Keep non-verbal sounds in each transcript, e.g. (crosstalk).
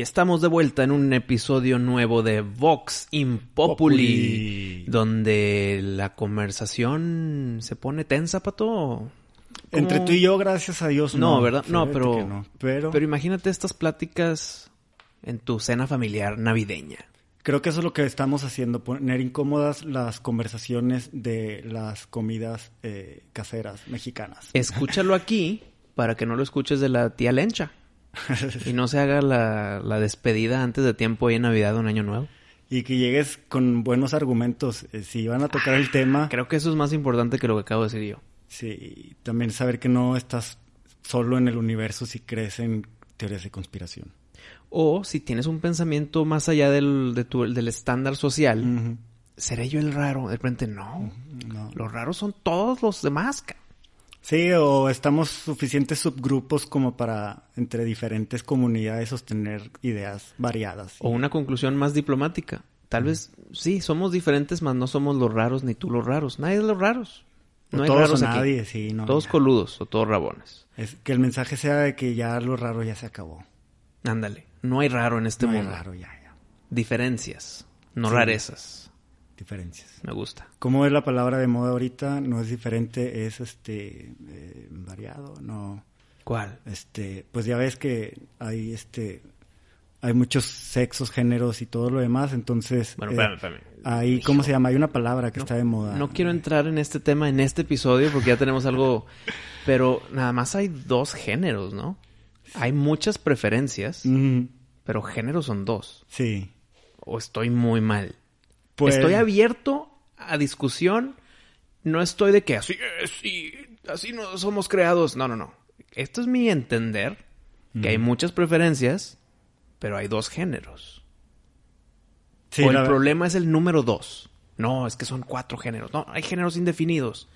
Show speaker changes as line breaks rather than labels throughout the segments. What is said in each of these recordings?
Y estamos de vuelta en un episodio nuevo de Vox Impopuli, donde la conversación se pone tensa, pato.
Entre tú y yo, gracias a Dios,
no.
no
¿verdad? Pero,
no. pero...
pero imagínate estas pláticas en tu cena familiar navideña.
Creo que eso es lo que estamos haciendo, poner incómodas las conversaciones de las comidas eh, caseras mexicanas.
Escúchalo aquí para que no lo escuches de la tía Lencha. (laughs) y no se haga la, la despedida antes de tiempo ahí en Navidad o en Año Nuevo.
Y que llegues con buenos argumentos. Eh, si van a tocar el tema,
Creo que eso es más importante que lo que acabo de decir yo.
sí, y también saber que no estás solo en el universo si crees en teorías de conspiración.
O si tienes un pensamiento más allá del, de tu- del estándar social. ¿seré yo el raro? De repente, no.
No.
Los raros son todos los demás. ca-
Sí, o estamos suficientes subgrupos como para entre diferentes comunidades sostener ideas variadas.
O una conclusión más diplomática. Tal vez, sí, somos diferentes, mas no somos los raros ni tú los raros. Nadie es los raros.
O
No hay
todos
raros
o
aquí.
nadie, sí, no.
todos coludos o todos rabones.
Es que el mensaje sea de que ya lo raro ya se acabó.
Ándale. No hay raro en este
no hay
mundo.
raro ya, ya.
Diferencias, no
Sí.
rarezas.
Diferencias.
Me gusta.
¿Cómo es la palabra de moda ahorita? No es diferente, es este eh, variado, no.
¿Cuál?
Este, pues ya ves que hay este hay muchos sexos, géneros y todo lo demás, entonces
Bueno,
eh,
espérame.
Ahí, ¿cómo se llama? Hay una palabra que está de moda.
No quiero entrar en este tema en este episodio porque ya tenemos algo. (laughs) Pero nada más hay dos géneros, ¿no? Hay muchas preferencias,
Mm,
pero géneros son dos.
sí.
O estoy muy mal.
Pues-
Estoy abierto a discusión. No estoy de que así es y así no somos creados. No, no, no. Esto es mi entender que hay muchas preferencias, pero hay dos géneros.
Sí,
o el problema es el número dos. No, es que son cuatro géneros. No, hay géneros indefinidos.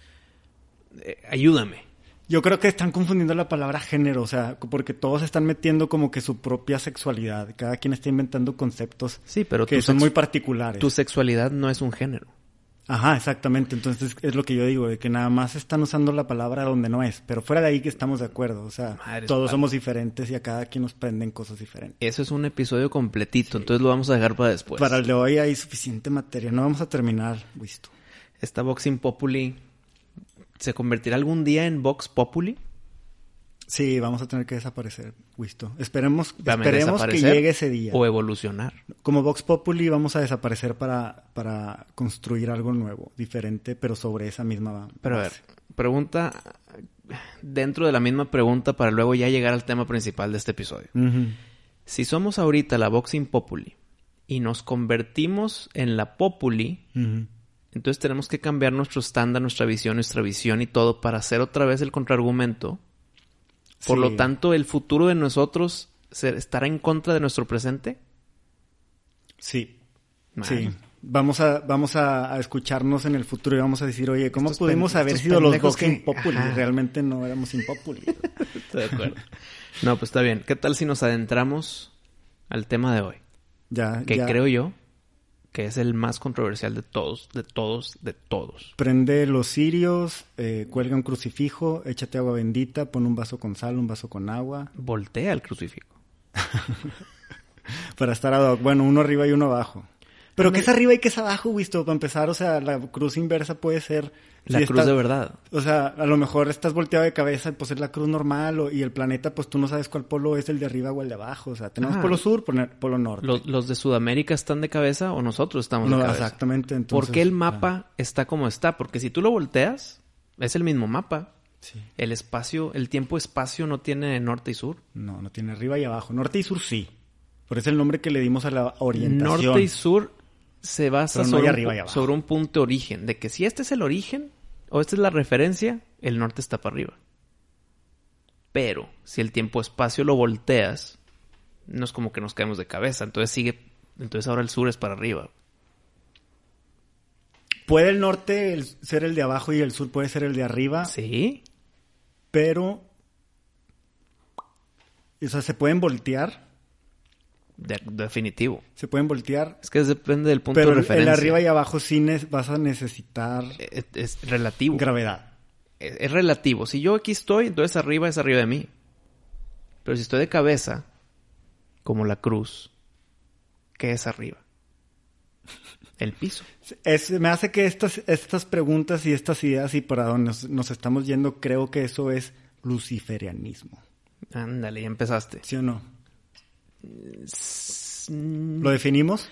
Eh, ayúdame.
Yo creo que están confundiendo la palabra género, o sea, porque todos están metiendo como que su propia sexualidad. Cada quien está inventando conceptos
Sí, pero
que son muy particulares.
Tu sexualidad no es un género.
Ajá, exactamente. Entonces es lo que yo digo, de que nada más están usando la palabra donde no es. Pero fuera de ahí que estamos de acuerdo. O sea, todos somos diferentes y a cada quien nos prenden cosas diferentes.
Eso es un episodio completito, entonces lo vamos a dejar para después.
Para el de hoy hay suficiente materia. No vamos a terminar, Wisto.
Esta Boxing Populi se convertirá algún día en Vox Populi.
Sí, vamos a tener que desaparecer, Wisto. Esperemos, esperemos que
¿desaparecer
llegue ese día.
O evolucionar.
Como Vox Populi vamos a desaparecer para, para construir algo nuevo, diferente, pero sobre esa misma
Pero a ver,
base.
pregunta dentro de la misma pregunta para luego ya llegar al tema principal de este episodio. Si somos ahorita la Boxing Populi y nos convertimos en la Populi. Entonces tenemos que cambiar nuestro estándar, nuestra visión, nuestra visión y todo para hacer otra vez el contraargumento. Por
Sí.
lo tanto, el futuro de nosotros estará en contra de nuestro presente.
Sí, sí. Vamos a, vamos a, a escucharnos en el futuro y vamos a decir, oye, ¿cómo
Estos
pudimos haber sido los Vox
que-
Impopuli? Realmente no éramos Impopuli. (laughs)
Estoy de acuerdo. no, pues está bien. ¿Qué tal si nos adentramos al tema de hoy?
ya,
Que
ya.
creo yo que es el más controversial de todos, de todos, de todos.
Prende los cirios, eh, cuelga un crucifijo, échate agua bendita, pon un vaso con sal, un vaso con agua,
Voltea el crucifijo. (laughs)
para estar ad hoc. Bueno, uno arriba y uno abajo. Pero ¿qué es arriba y qué es abajo, Wisto? Para empezar, o sea, la cruz inversa puede ser...
La
si
cruz
estás-
de verdad.
O sea, a lo mejor estás volteado de cabeza, pues es la cruz normal, o- y el planeta, pues tú no sabes cuál polo es el de arriba o el de abajo. O sea, tenemos
Ah.
polo sur, polo, polo norte.
¿Los, los de Sudamérica están de cabeza o nosotros estamos
No,
de cabeza?
exactamente, entonces,
¿Por qué el
ah.
mapa está como está? Porque si tú lo volteas, es el mismo mapa.
Sí.
El espacio, el tiempo-espacio no tiene norte y sur.
No, no tiene arriba y abajo. Norte y sur sí. Por eso el nombre que le dimos a la orientación.
Norte y sur se basa
no
sobre,
arriba
un, sobre punto de origen. De que si este es el origen o esta es la referencia, el norte está para arriba. Pero si el tiempo-espacio lo volteas, no es como que nos caemos de cabeza. Entonces sigue, entonces ahora el sur es para arriba.
Puede el norte el- ser el de abajo y el sur puede ser el de arriba,
Sí.
pero... O sea, se pueden voltear,
De- definitivo.
se pueden voltear,
Es que depende del punto
pero
de
el
referencia.
arriba y abajo sí vas a necesitar
es, es relativo.
gravedad.
es, es relativo. Si yo aquí estoy, entonces arriba es arriba de mí. Pero si estoy de cabeza, como la cruz, ¿qué es arriba? El piso.
Es- me hace que estas, estas preguntas y estas ideas y para donde nos, nos estamos yendo, creo que eso es luciferianismo.
Ándale, ya empezaste.
¿Sí o no? ¿Lo definimos?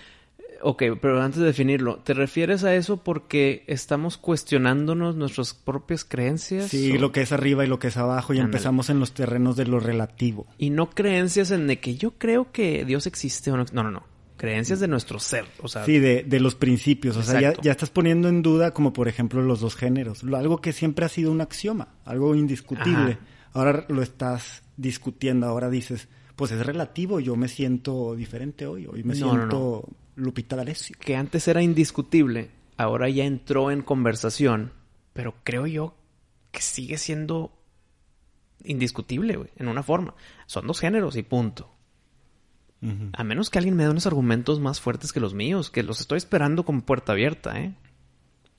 Ok, pero antes de definirlo, ¿te refieres a eso porque estamos cuestionándonos nuestras propias creencias?
Sí,
o-
lo que es arriba y lo que es abajo y empezamos en los terrenos de lo relativo.
Y no creencias en de que yo creo que Dios existe o no. No, no, no. Creencias de nuestro ser. O sea,
Sí, de, de los principios. O sea, ya,
Exacto.
ya estás poniendo en duda como por ejemplo los dos géneros. Lo- algo que siempre ha sido un axioma, algo indiscutible.
Ajá.
Ahora lo estás discutiendo, ahora dices, pues es relativo, yo me siento diferente hoy, hoy me
No, no,
siento Lupita D'Alessio.
que antes era indiscutible, ahora ya entró en conversación, pero creo yo que sigue siendo indiscutible, güey, en una forma. Son dos géneros y punto. A menos que alguien me dé unos argumentos más fuertes que los míos, que los estoy esperando con puerta abierta, ¿eh?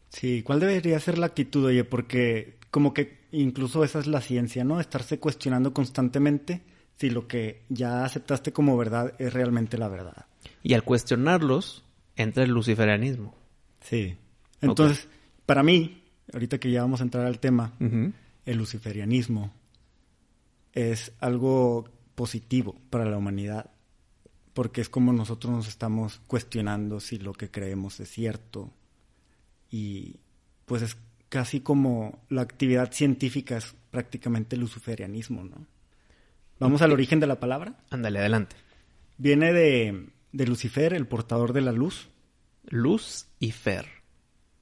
Sí, ¿cuál debería ser la actitud, oye? Porque como que incluso esa es la ciencia, ¿no? Estarse cuestionando constantemente si lo que ya aceptaste como verdad es realmente la verdad.
Y al cuestionarlos, entra el luciferianismo.
Sí. Entonces, para mí, ahorita que ya vamos a entrar al tema, el luciferianismo es algo positivo para la humanidad, porque es como nosotros nos estamos cuestionando si lo que creemos es cierto. Y pues es casi como la actividad científica es prácticamente luciferianismo, ¿no? Vamos al origen de la palabra.
Ándale, adelante.
Viene de, de Lucifer, el portador de la luz,
Luz y Fer.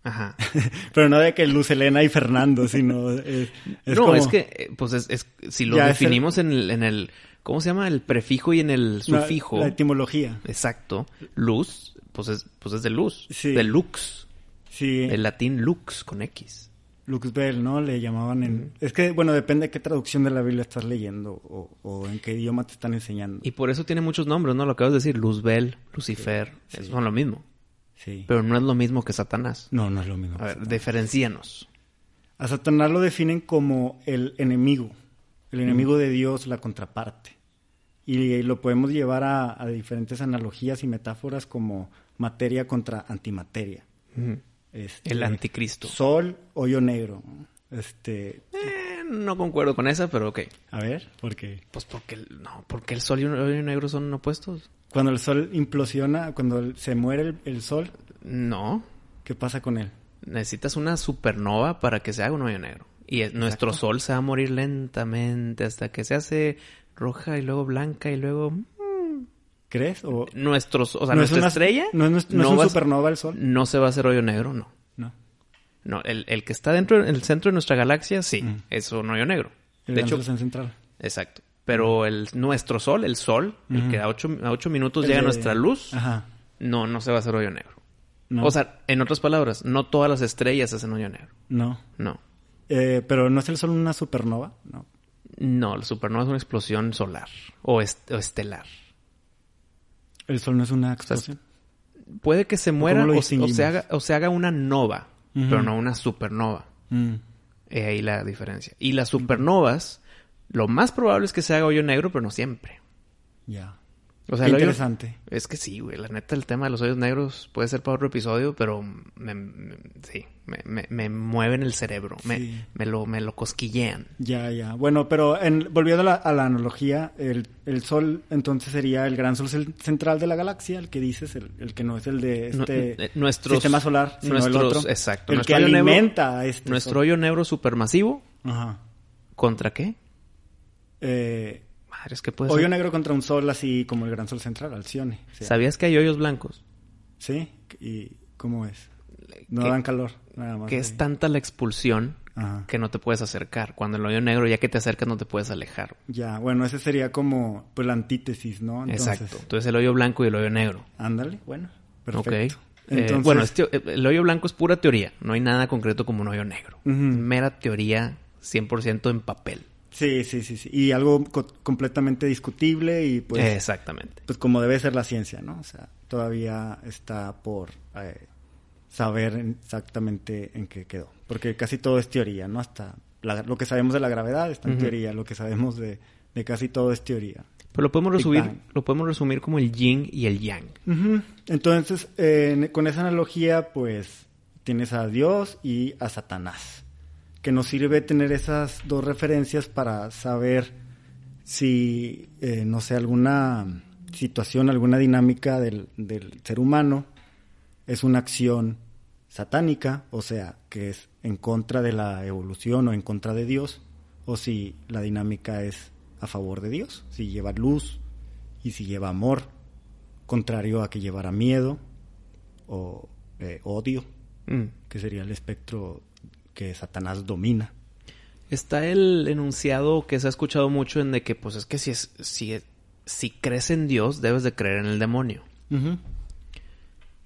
Ajá. (laughs)
pero no de que Luz Elena y Fernando, sino es, es
no,
como-
es que, eh, pues es, es- si lo
Ya es el-
definimos en, el, en el, ¿cómo se llama? El prefijo y en el
la-
sufijo.
La, etimología.
Exacto. Luz, pues es, pues es de luz.
Sí.
De lux.
Sí,
El latín lux con X.
Lux Bell, ¿no? Le llamaban en... Es que, bueno, depende de qué traducción de la Biblia estás leyendo o, o en qué idioma te están enseñando.
Y por eso tiene muchos nombres, ¿no? Lo acabas de decir. Luzbel, Lucifer.
Sí.
Son lo mismo.
Sí.
Pero no es lo mismo que Satanás.
No, no es lo mismo.
A ver, diferencíanos.
A Satanás lo definen como el enemigo, el enemigo de Dios, la contraparte. Y, lo podemos llevar a, a diferentes analogías y metáforas como materia contra antimateria. Este,
El anticristo.
Sol, hoyo negro. Este,
Eh, no concuerdo con esa, pero ok.
a ver, ¿por qué?
Pues porque el, no, porque el sol y el hoyo negro son opuestos.
Cuando el sol implosiona, cuando se muere el, el sol,
No.
¿qué pasa con él?
Necesitas una supernova para que se haga un hoyo negro. Y es- nuestro sol se va a morir lentamente hasta que se hace roja y luego blanca y luego
¿Crees? ¿O
nuestros, o sea,
¿No es
nuestra
una-
estrella
no es no es un supernova el sol?
No se va a hacer hoyo negro, no.
no?
No, el, el que está dentro, en el centro de nuestra galaxia, sí,
Mm.
es un hoyo negro.
El
de hecho,
central.
exacto. Pero el nuestro sol, el sol, el que a ocho, a ocho minutos
El
llega a
de-
nuestra luz,
Ajá.
no, no se va a hacer hoyo negro.
No.
O sea, en otras palabras, no todas las estrellas hacen hoyo negro.
no.
No.
Eh, pero no es el sol una supernova, no.
No, la supernova es una explosión solar o, est- o estelar.
El sol no es una explosión.
Puede que se muera o, se haga, o se haga una nova, pero no una supernova.
Mm.
Eh, ahí la diferencia. Y las supernovas, lo más probable es que se haga hoyo negro, pero no siempre.
Ya.
O sea,
Qué
hoyo-
interesante.
Es que sí, güey. La neta, el tema de los hoyos negros puede ser para otro episodio, pero me, me- sí, me, me, me mueven el cerebro. Me,
Sí.
me, lo, me lo cosquillean.
Ya, ya. Bueno, pero en- volviendo a la, a la analogía, el, el sol entonces sería el gran sol central de la galaxia, el que dices, el, el que no es el de este
eh, nuestros-
sistema solar, sino el otro.
exacto.
El
Nuestro
que alimenta a este
Nuestro
sol.
hoyo negro supermasivo,
Ajá.
¿contra qué?
Eh,
Madre, es que puede
hoyo
ser.
negro contra un sol así como el gran sol central, Alcione.
¿Sabías que hay hoyos blancos?
¿Sí? ¿Y cómo es? No dan calor, nada más.
Que
ahí.
es tanta la expulsión
Ajá.
que no te puedes acercar. Cuando el hoyo negro, ya que te acercas, no te puedes alejar.
Ya, bueno, ese sería como pues la antítesis, ¿no?
Exacto. Entonces el hoyo blanco y el hoyo negro.
Ándale, bueno, perfecto.
Eh,
Entonces,
bueno, eh, el hoyo blanco es pura teoría. No hay nada concreto como un hoyo negro.
Ujú.
Mera teoría 100% en papel.
Sí, sí, sí, sí. Y algo co- completamente discutible y pues,
Exactamente.
pues como debe ser la ciencia, ¿no? O sea, todavía está por eh, saber exactamente en qué quedó. Porque casi todo es teoría, ¿no? Hasta la- lo que sabemos de la gravedad está en teoría, lo que sabemos de, de casi todo es teoría.
Pero lo podemos resumir, lo podemos resumir como el yin y el yang.
Entonces, eh, con esa analogía, pues tienes a Dios y a Satanás, que nos sirve tener esas dos referencias para saber si, eh, no sé, alguna situación, alguna dinámica del, del ser humano es una acción satánica, o sea, que es en contra de la evolución o en contra de Dios, o si la dinámica es a favor de Dios, si lleva luz y si lleva amor, contrario a que llevara miedo o eh, odio,
Mm.
que sería el espectro que Satanás domina.
Está el enunciado que se ha escuchado mucho en de que, pues es que si, es, si, si crees en Dios, debes de creer en el demonio.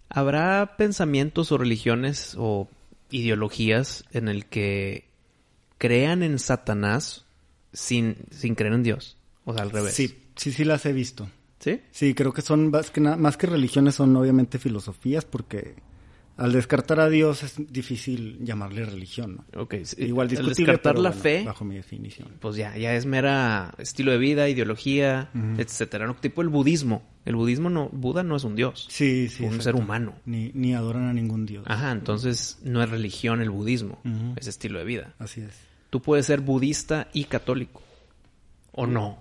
¿Habrá pensamientos o religiones o ideologías en el que crean en Satanás sin, sin creer en Dios? O sea, al revés.
Sí, sí, sí las he visto.
¿Sí?
Sí, creo que son más que, más que religiones, son obviamente filosofías, porque al descartar a Dios es difícil llamarle religión, ¿no?
Ok.
Igual
Al
discutible,
descartar
pero
la
bueno,
fe,
bajo mi definición.
pues ya, ya es mera estilo de vida, ideología,
Ujú.
etcétera. ¿no? Tipo el budismo. El budismo no, Buda no es un dios.
Sí, sí.
un
exacto.
ser humano.
Ni, ni adoran a ningún dios.
Ajá, entonces no es religión el budismo, es estilo de vida.
Así es.
Tú puedes ser budista y católico. ¿O no?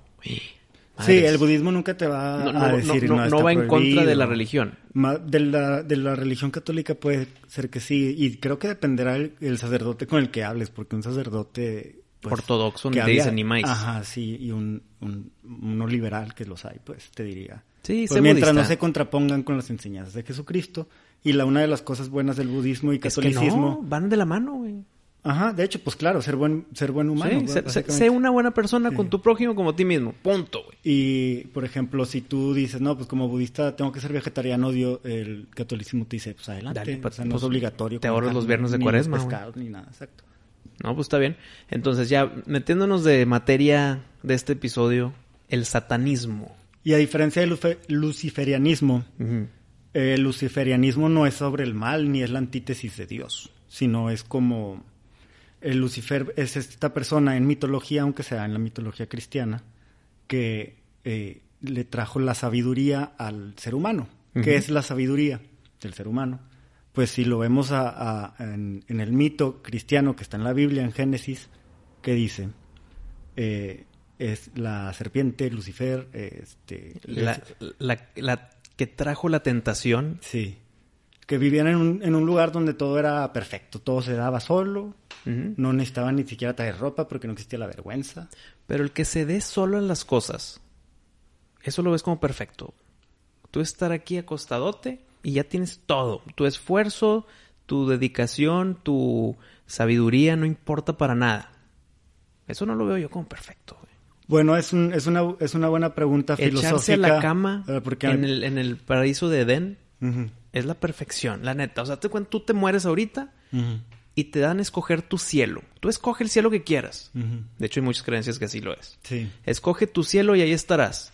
Sí, el budismo nunca te va
no,
a
no,
decir
no, no,
está
no va en contra de
prohibido".
la religión.
De la, de la religión católica puede ser que sí, y creo que dependerá el, el sacerdote con el que hables, porque un sacerdote... pues,
Ortodoxo
que
te
había-
dice ni más.
Ajá, sí, y un, un- uno liberal que los hay, pues te diría.
Sí,
Pues mientras no
budista.
se contrapongan con las enseñanzas de Jesucristo, y la una de las cosas buenas del budismo y
Es que
catolicismo...
no, van de la mano, güey.
Ajá, de hecho, pues claro, ser buen, ser buen humano.
Sí, sé, sé- una buena persona con
Sí.
tu prójimo como ti mismo. Punto, güey.
Y, por ejemplo, si tú dices, no, pues como budista tengo que ser vegetariano, Dios, el catolicismo te dice, pues adelante.
Dale,
o
pues,
sea, no
pues,
es obligatorio.
te ahorras los viernes de
ni
cuaresma,
pescado, ni nada, exacto.
No, pues está bien. Entonces ya metiéndonos de materia de este episodio, el satanismo.
Y a diferencia del luciferianismo,
Ujú.
el luciferianismo no es sobre el mal ni es la antítesis de Dios, sino es como el Lucifer es esta persona en mitología, aunque sea en la mitología cristiana, que eh, le trajo la sabiduría al ser humano. ¿Qué
Ujú.
es la sabiduría del ser humano? Pues si lo vemos a- a- en, en el mito cristiano que está en la Biblia, en Génesis, que dice, eh, es la serpiente, Lucifer, eh, este,
La, la- la que trajo la tentación.
Sí. Que vivían en un, en un lugar donde todo era perfecto, todo se daba solo, No necesitaban ni siquiera traer ropa porque no existía la vergüenza.
Pero el que se dé solo en las cosas, eso lo ves como perfecto. Tú estar aquí acostadote y ya tienes todo. Tu esfuerzo, tu dedicación, tu sabiduría no importa para nada. Eso no lo veo yo como perfecto. güey.
Bueno, es, un, es, una, es una buena pregunta filosófica.
Echarse a la cama
eh, porque,
en, el, en el paraíso de Edén es la perfección, la neta. O sea, te cuento, tú te mueres ahorita y te dan a escoger tu cielo. Tú escoge el cielo que quieras. De hecho, hay muchas creencias que así lo es.
Sí.
Escoge tu cielo y ahí estarás.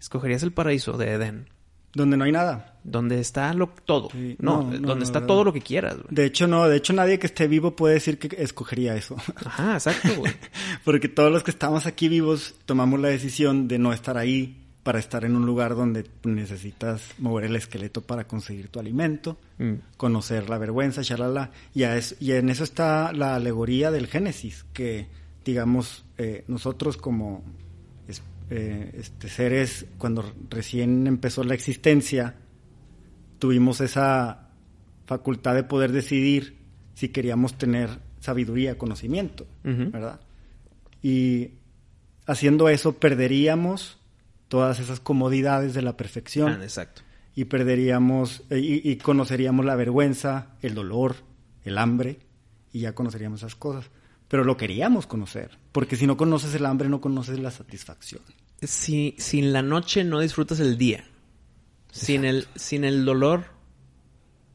Escogerías el paraíso de Edén,
Donde no hay nada.
donde está lo, todo.
Sí,
No,
no, no,
donde
no,
está todo lo que quieras.
De hecho, no. De hecho, nadie que esté vivo puede decir que escogería eso.
Ajá, exacto, güey. (laughs)
Porque todos los que estamos aquí vivos tomamos la decisión de no estar ahí para estar en un lugar donde necesitas mover el esqueleto para conseguir tu alimento,
Mm.
conocer la vergüenza, shalala. Y, es- y en eso está la alegoría del Génesis, que digamos eh, nosotros como eh, este, seres, cuando recién empezó la existencia, tuvimos esa facultad de poder decidir si queríamos tener sabiduría, conocimiento. ¿verdad? Y haciendo eso perderíamos todas esas comodidades de la perfección
Ah, exacto.
y perderíamos eh, y, y conoceríamos la vergüenza, el dolor, el hambre y ya conoceríamos esas cosas. pero lo queríamos conocer, porque si no conoces el hambre, no conoces la satisfacción.
Si, sin la noche no disfrutas el día. Sin el, sin el dolor.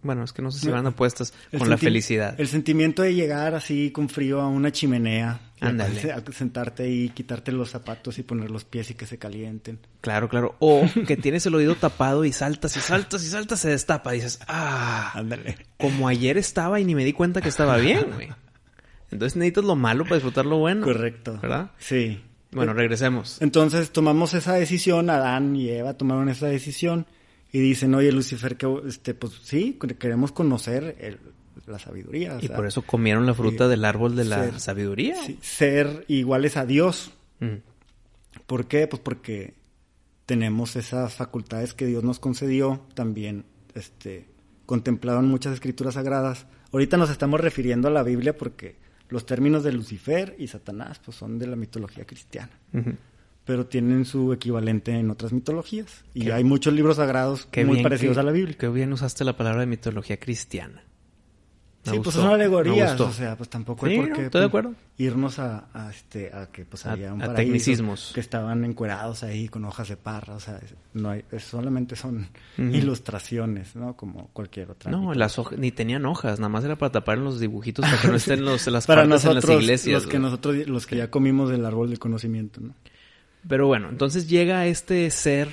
Bueno, es que no sé si van apuestas
El
con la felicidad.
El sentimiento de llegar así con frío a una chimenea,
Ándale.
a- a sentarte ahí, quitarte los zapatos y poner los pies y que se calienten.
Claro, claro. O que tienes el oído tapado y saltas y saltas y saltas, se destapa. dices, ah,
Ándale.
como ayer estaba y ni me di cuenta que estaba bien, güey. Entonces necesitas lo malo para disfrutar lo bueno.
Correcto.
¿Verdad?
Sí.
Bueno, regresemos.
Entonces tomamos esa decisión, Adán y Eva tomaron esa decisión y dicen, oye Lucifer, que este, pues sí, queremos conocer el- la sabiduría. o
Y
sea,
por eso comieron la fruta del árbol de la
ser-
sabiduría.
sí, ser iguales a Dios.
Mm.
¿Por qué? Pues porque tenemos esas facultades que Dios nos concedió, también este, contemplado en muchas escrituras sagradas. Ahorita nos estamos refiriendo a la Biblia porque los términos de Lucifer y Satanás pues, son de la mitología cristiana, pero tienen su equivalente en otras mitologías. Y
Qué-
hay muchos libros sagrados muy parecidos
que-
a la Biblia.
Qué bien usaste la palabra de mitología cristiana. Me
Sí,
gustó,
pues son alegorías, o sea, pues tampoco
Sí,
hay por
no,
qué
estoy de
pues,
acuerdo.
irnos a, a, este a que pues
A-
había un
a
paraíso,
tecnicismos.
que estaban encuerados ahí con hojas de parra, o sea, es- no hay es- solamente son ilustraciones, ¿no? Como cualquier otra.
No, las hojas ni tenían hojas, nada más era para tapar los dibujitos para que no (laughs) estén los, las
para
partes
nosotros
en las iglesias.
los que nosotros los que ya comimos del árbol del conocimiento, ¿no?
Pero bueno, entonces llega este ser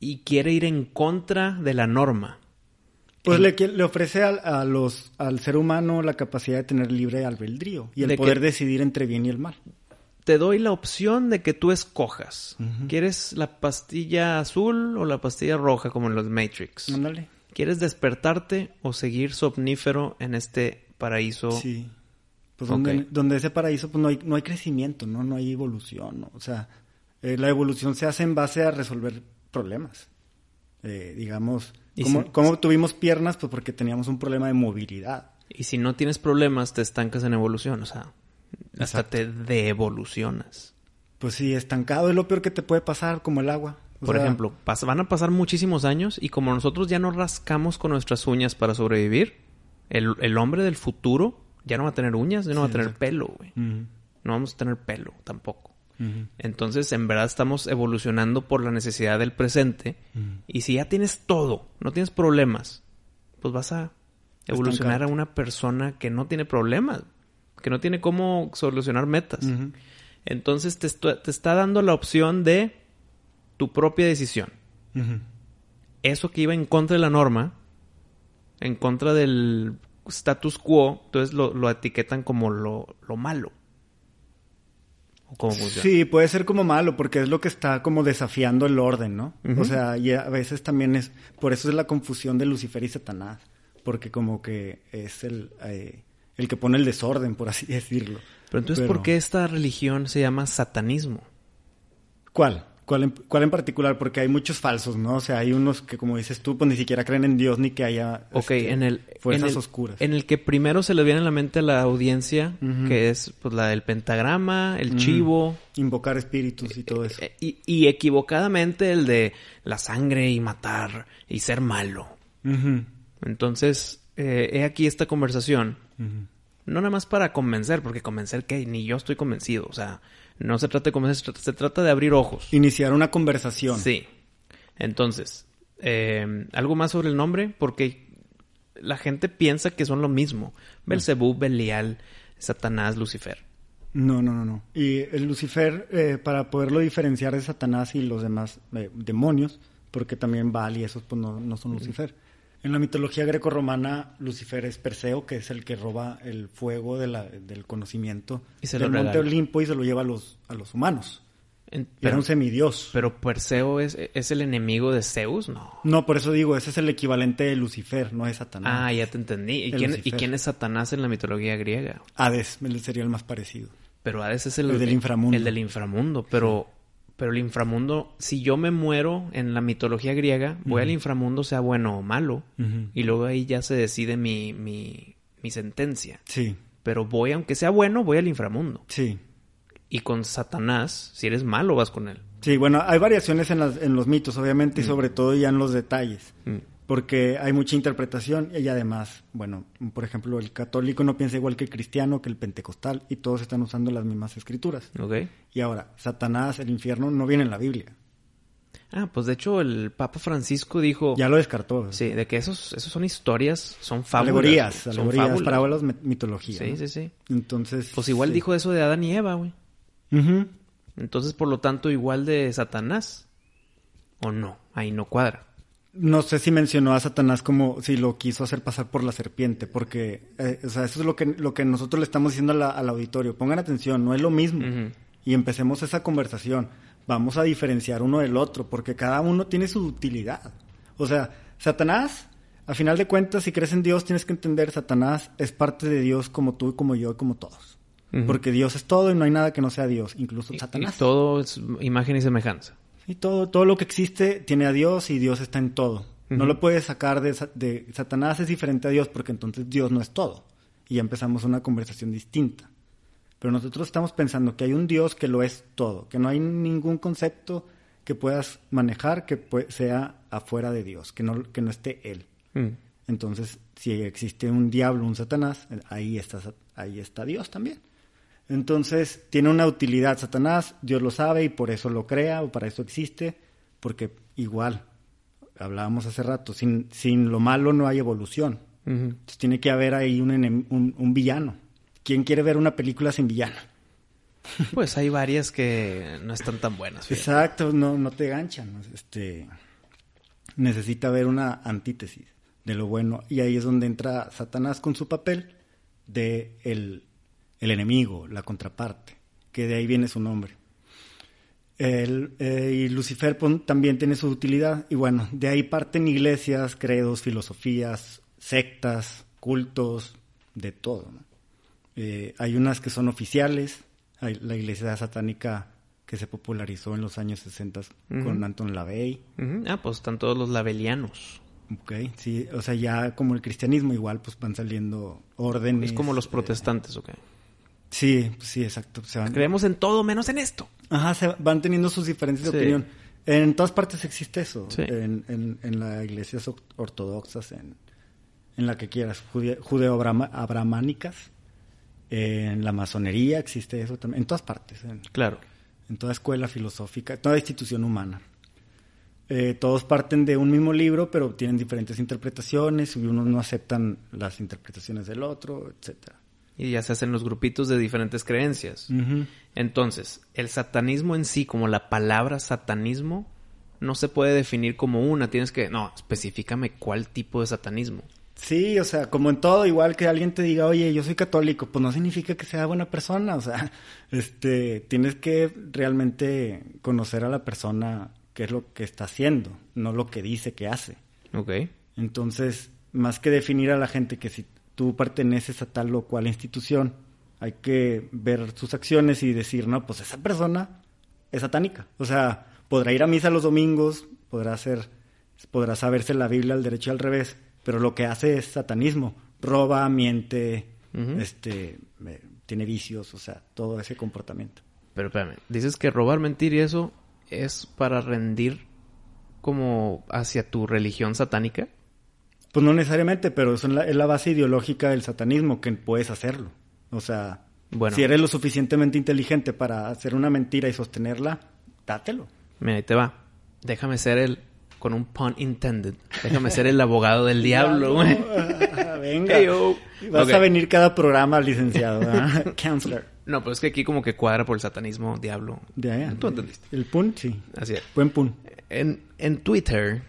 y quiere ir en contra de la norma.
Pues le, le ofrece al, a los, al ser humano la capacidad de tener libre albedrío y el
De
poder decidir entre bien y el mal.
Te doy la opción de que tú escojas. ¿Quieres la pastilla azul o la pastilla roja como en los Matrix?
Ándale.
¿Quieres despertarte o seguir somnífero en este paraíso?
Sí. Pues donde, donde ese paraíso pues no hay, no hay crecimiento, ¿no? No hay evolución, ¿no? O sea, eh, la evolución se hace en base a resolver problemas. Eh, digamos, ¿cómo,
si-
cómo tuvimos piernas? Pues porque teníamos un problema de movilidad.
Y si no tienes problemas, te estancas en evolución. O sea, hasta te deevolucionas.
Pues sí, estancado es lo peor que te puede pasar, como el agua. O
Por
sea,
ejemplo, pas- van a pasar muchísimos años y como nosotros ya no rascamos con nuestras uñas para sobrevivir, el, el hombre del futuro ya no va a tener uñas, ya no va a tener
exacto.
pelo, güey. No vamos a tener pelo tampoco. Entonces, en verdad estamos evolucionando por la necesidad del presente. Y si ya tienes todo, no tienes problemas, pues vas a evolucionar a una persona que no tiene problemas, que no tiene cómo solucionar metas. Entonces te, te está dando la opción de tu propia decisión. Eso que iba en contra de la norma, en contra del status quo, entonces lo, lo etiquetan como lo, lo malo. ¿O cómo funciona?
Sí, puede ser como malo, porque es lo que está como desafiando el orden, ¿no? O sea, y a veces también es, por eso es la confusión de Lucifer y Satanás, porque como que es el, eh, el que pone el desorden, por así (laughs) decirlo.
Pero entonces,
Pero-
¿por qué esta religión se llama satanismo?
¿Cuál? ¿Cuál en, ¿Cuál en particular? Porque hay muchos falsos, ¿no? O sea, hay unos que, como dices tú, pues ni siquiera creen en Dios ni que haya este,
en el...
fuerzas
en el-
oscuras.
En el que primero se le viene a la mente a la audiencia, que es pues, la del pentagrama, el chivo,
Invocar espíritus y todo eso.
eh, y, y equivocadamente el de la sangre y matar y ser malo. Entonces, eh, he aquí esta conversación. No nada más para convencer, porque convencer que ni yo estoy convencido. O sea, no se trata de convencer, se trata, se trata de abrir ojos.
Iniciar una conversación.
Sí. Entonces, eh, algo más sobre el nombre, porque la gente piensa que son lo mismo. Belcebú, Belial, Satanás, Lucifer.
No, no, no, no. Y el Lucifer, eh, para poderlo diferenciar de Satanás y los demás eh, demonios, porque también Baal y esos pues no, no son Lucifer. En la mitología greco-romana, Lucifer es Perseo, que es el que roba el fuego de la- del conocimiento
Y se
del
lo
monte. Olimpo y se lo lleva a los, a los humanos.
En-
Y era
pero,
un semidios.
pero Perseo es, es el enemigo de Zeus, no.
No, por eso digo, ese es el equivalente de Lucifer, no de Satanás.
Ah, ya te entendí. ¿Y quién, ¿Y
Lucifer.
quién es Satanás en la mitología griega?
Hades sería el más parecido.
Pero Hades es el,
El del inframundo.
El del inframundo. Pero, pero el inframundo, si yo me muero en la mitología griega, voy al inframundo, sea bueno o malo. Y luego ahí ya se decide mi, mi, mi sentencia.
Sí,
Pero voy, aunque sea bueno, voy al inframundo.
sí.
Y con Satanás, si eres malo, vas con él.
Sí, bueno, hay variaciones en, las- en los mitos, obviamente, y sobre todo ya en los detalles.
Mm.
Porque hay mucha interpretación y además, bueno, por ejemplo, el católico no piensa igual que el cristiano, que el pentecostal, y todos están usando las mismas escrituras.
Ok.
Y ahora, Satanás, el infierno, no viene en la Biblia.
Ah, pues de hecho el Papa Francisco dijo...
Ya lo descartó.
Sí, de que esos, esos son historias, son fábulas.
Alegorías,
son
alegorías,
fábulas.
parábolas, mit- mitología.
Sí,
¿no?
sí, sí.
Entonces...
Pues igual
sí.
dijo eso de Adán y Eva, güey. Entonces, por lo tanto, igual de Satanás. ¿O no? Ahí no cuadra.
No sé si mencionó a Satanás como si lo quiso hacer pasar por la serpiente, porque, eh, o sea, eso es lo que, lo que nosotros le estamos diciendo la- al auditorio. Pongan atención, no es lo mismo. Y empecemos esa conversación. Vamos a diferenciar uno del otro, porque cada uno tiene su utilidad. O sea, Satanás, a final de cuentas, si crees en Dios, tienes que entender, Satanás es parte de Dios como tú, como yo, y como todos. Porque Dios es todo y no hay nada que no sea Dios, incluso
Y-
Satanás.
Y todo es imagen y semejanza.
Y todo, todo lo que existe tiene a Dios y Dios está en todo. No lo puedes sacar de, de Satanás es diferente a Dios porque entonces Dios no es todo. Y ya empezamos una conversación distinta. Pero nosotros estamos pensando que hay un Dios que lo es todo, que no hay ningún concepto que puedas manejar que sea afuera de Dios, que no, que no esté Él.
Mm.
Entonces, si existe un diablo, un Satanás, ahí está, ahí está Dios también. Entonces, tiene una utilidad Satanás, Dios lo sabe y por eso lo crea o para eso existe, porque igual, hablábamos hace rato, sin, sin lo malo no hay evolución. Entonces, tiene que haber ahí un, un, un villano. ¿Quién quiere ver una película sin villano? (laughs)
Pues hay varias que no están tan buenas. fíjate.
Exacto, no, no te ganchan. Este, necesita haber una antítesis de lo bueno. Y ahí es donde entra Satanás con su papel de el, el enemigo, la contraparte, que de ahí viene su nombre. El, eh, y Lucifer pues, también tiene su utilidad. Y bueno, de ahí parten iglesias, credos, filosofías, sectas, cultos, de todo. ¿no? Eh, hay unas que son oficiales. Hay la iglesia satánica que se popularizó en los años 60 con Anton LaVey.
Ujú. Ah, pues están todos los labelianos.
Ok, sí, o sea, ya como el cristianismo igual, pues van saliendo órdenes.
Es como los
eh,
protestantes, ¿ok?
Sí, sí, exacto. Se van,
Creemos en todo menos en esto.
Ajá, se van teniendo sus diferencias
Sí.
de opinión. En todas partes existe eso.
Sí.
En, en, en las iglesias or- ortodoxas, en, en la que quieras, jude- judeo-abramánicas, en la masonería existe eso también. En todas partes. En,
Claro.
en toda escuela filosófica, toda institución humana. Eh, todos parten de un mismo libro, pero tienen diferentes interpretaciones y unos no aceptan las interpretaciones del otro, etcétera.
Y ya se hacen los grupitos de diferentes creencias. Entonces, el satanismo en sí, como la palabra satanismo, no se puede definir como una. Tienes que, no, específicame cuál tipo de satanismo.
Sí, o sea, como en todo, igual que alguien te diga, oye, yo soy católico, pues no significa que sea buena persona, o sea, (laughs) este, tienes que realmente conocer a la persona qué es lo que está haciendo, no lo que dice que hace.
¿Ok?
Entonces, más que definir a la gente que si tú perteneces a tal o cual institución, hay que ver sus acciones y decir, no, pues esa persona es satánica. O sea, podrá ir a misa los domingos, podrá hacer, podrá saberse la Biblia al derecho y al revés, pero lo que hace es satanismo. Roba, miente, este, tiene vicios, o sea, todo ese comportamiento.
Pero espérame, dices que robar, mentir y eso es para rendir como hacia tu religión satánica.
Pues no necesariamente, pero eso es la, es la base ideológica del satanismo, que puedes hacerlo. O sea,
Bueno.
si eres lo suficientemente inteligente para hacer una mentira y sostenerla, dátelo.
Mira, ahí te va. Déjame ser el, con un pun intended, déjame ser el abogado del diablo, güey.
Ah, Venga.
Heyo.
Vas a venir cada programa, licenciado. (laughs) Counselor.
No, pero es que aquí como que cuadra por el satanismo, diablo.
Ahí,
Tú entendiste.
El pun, sí.
Así es.
Buen pun.
En, en Twitter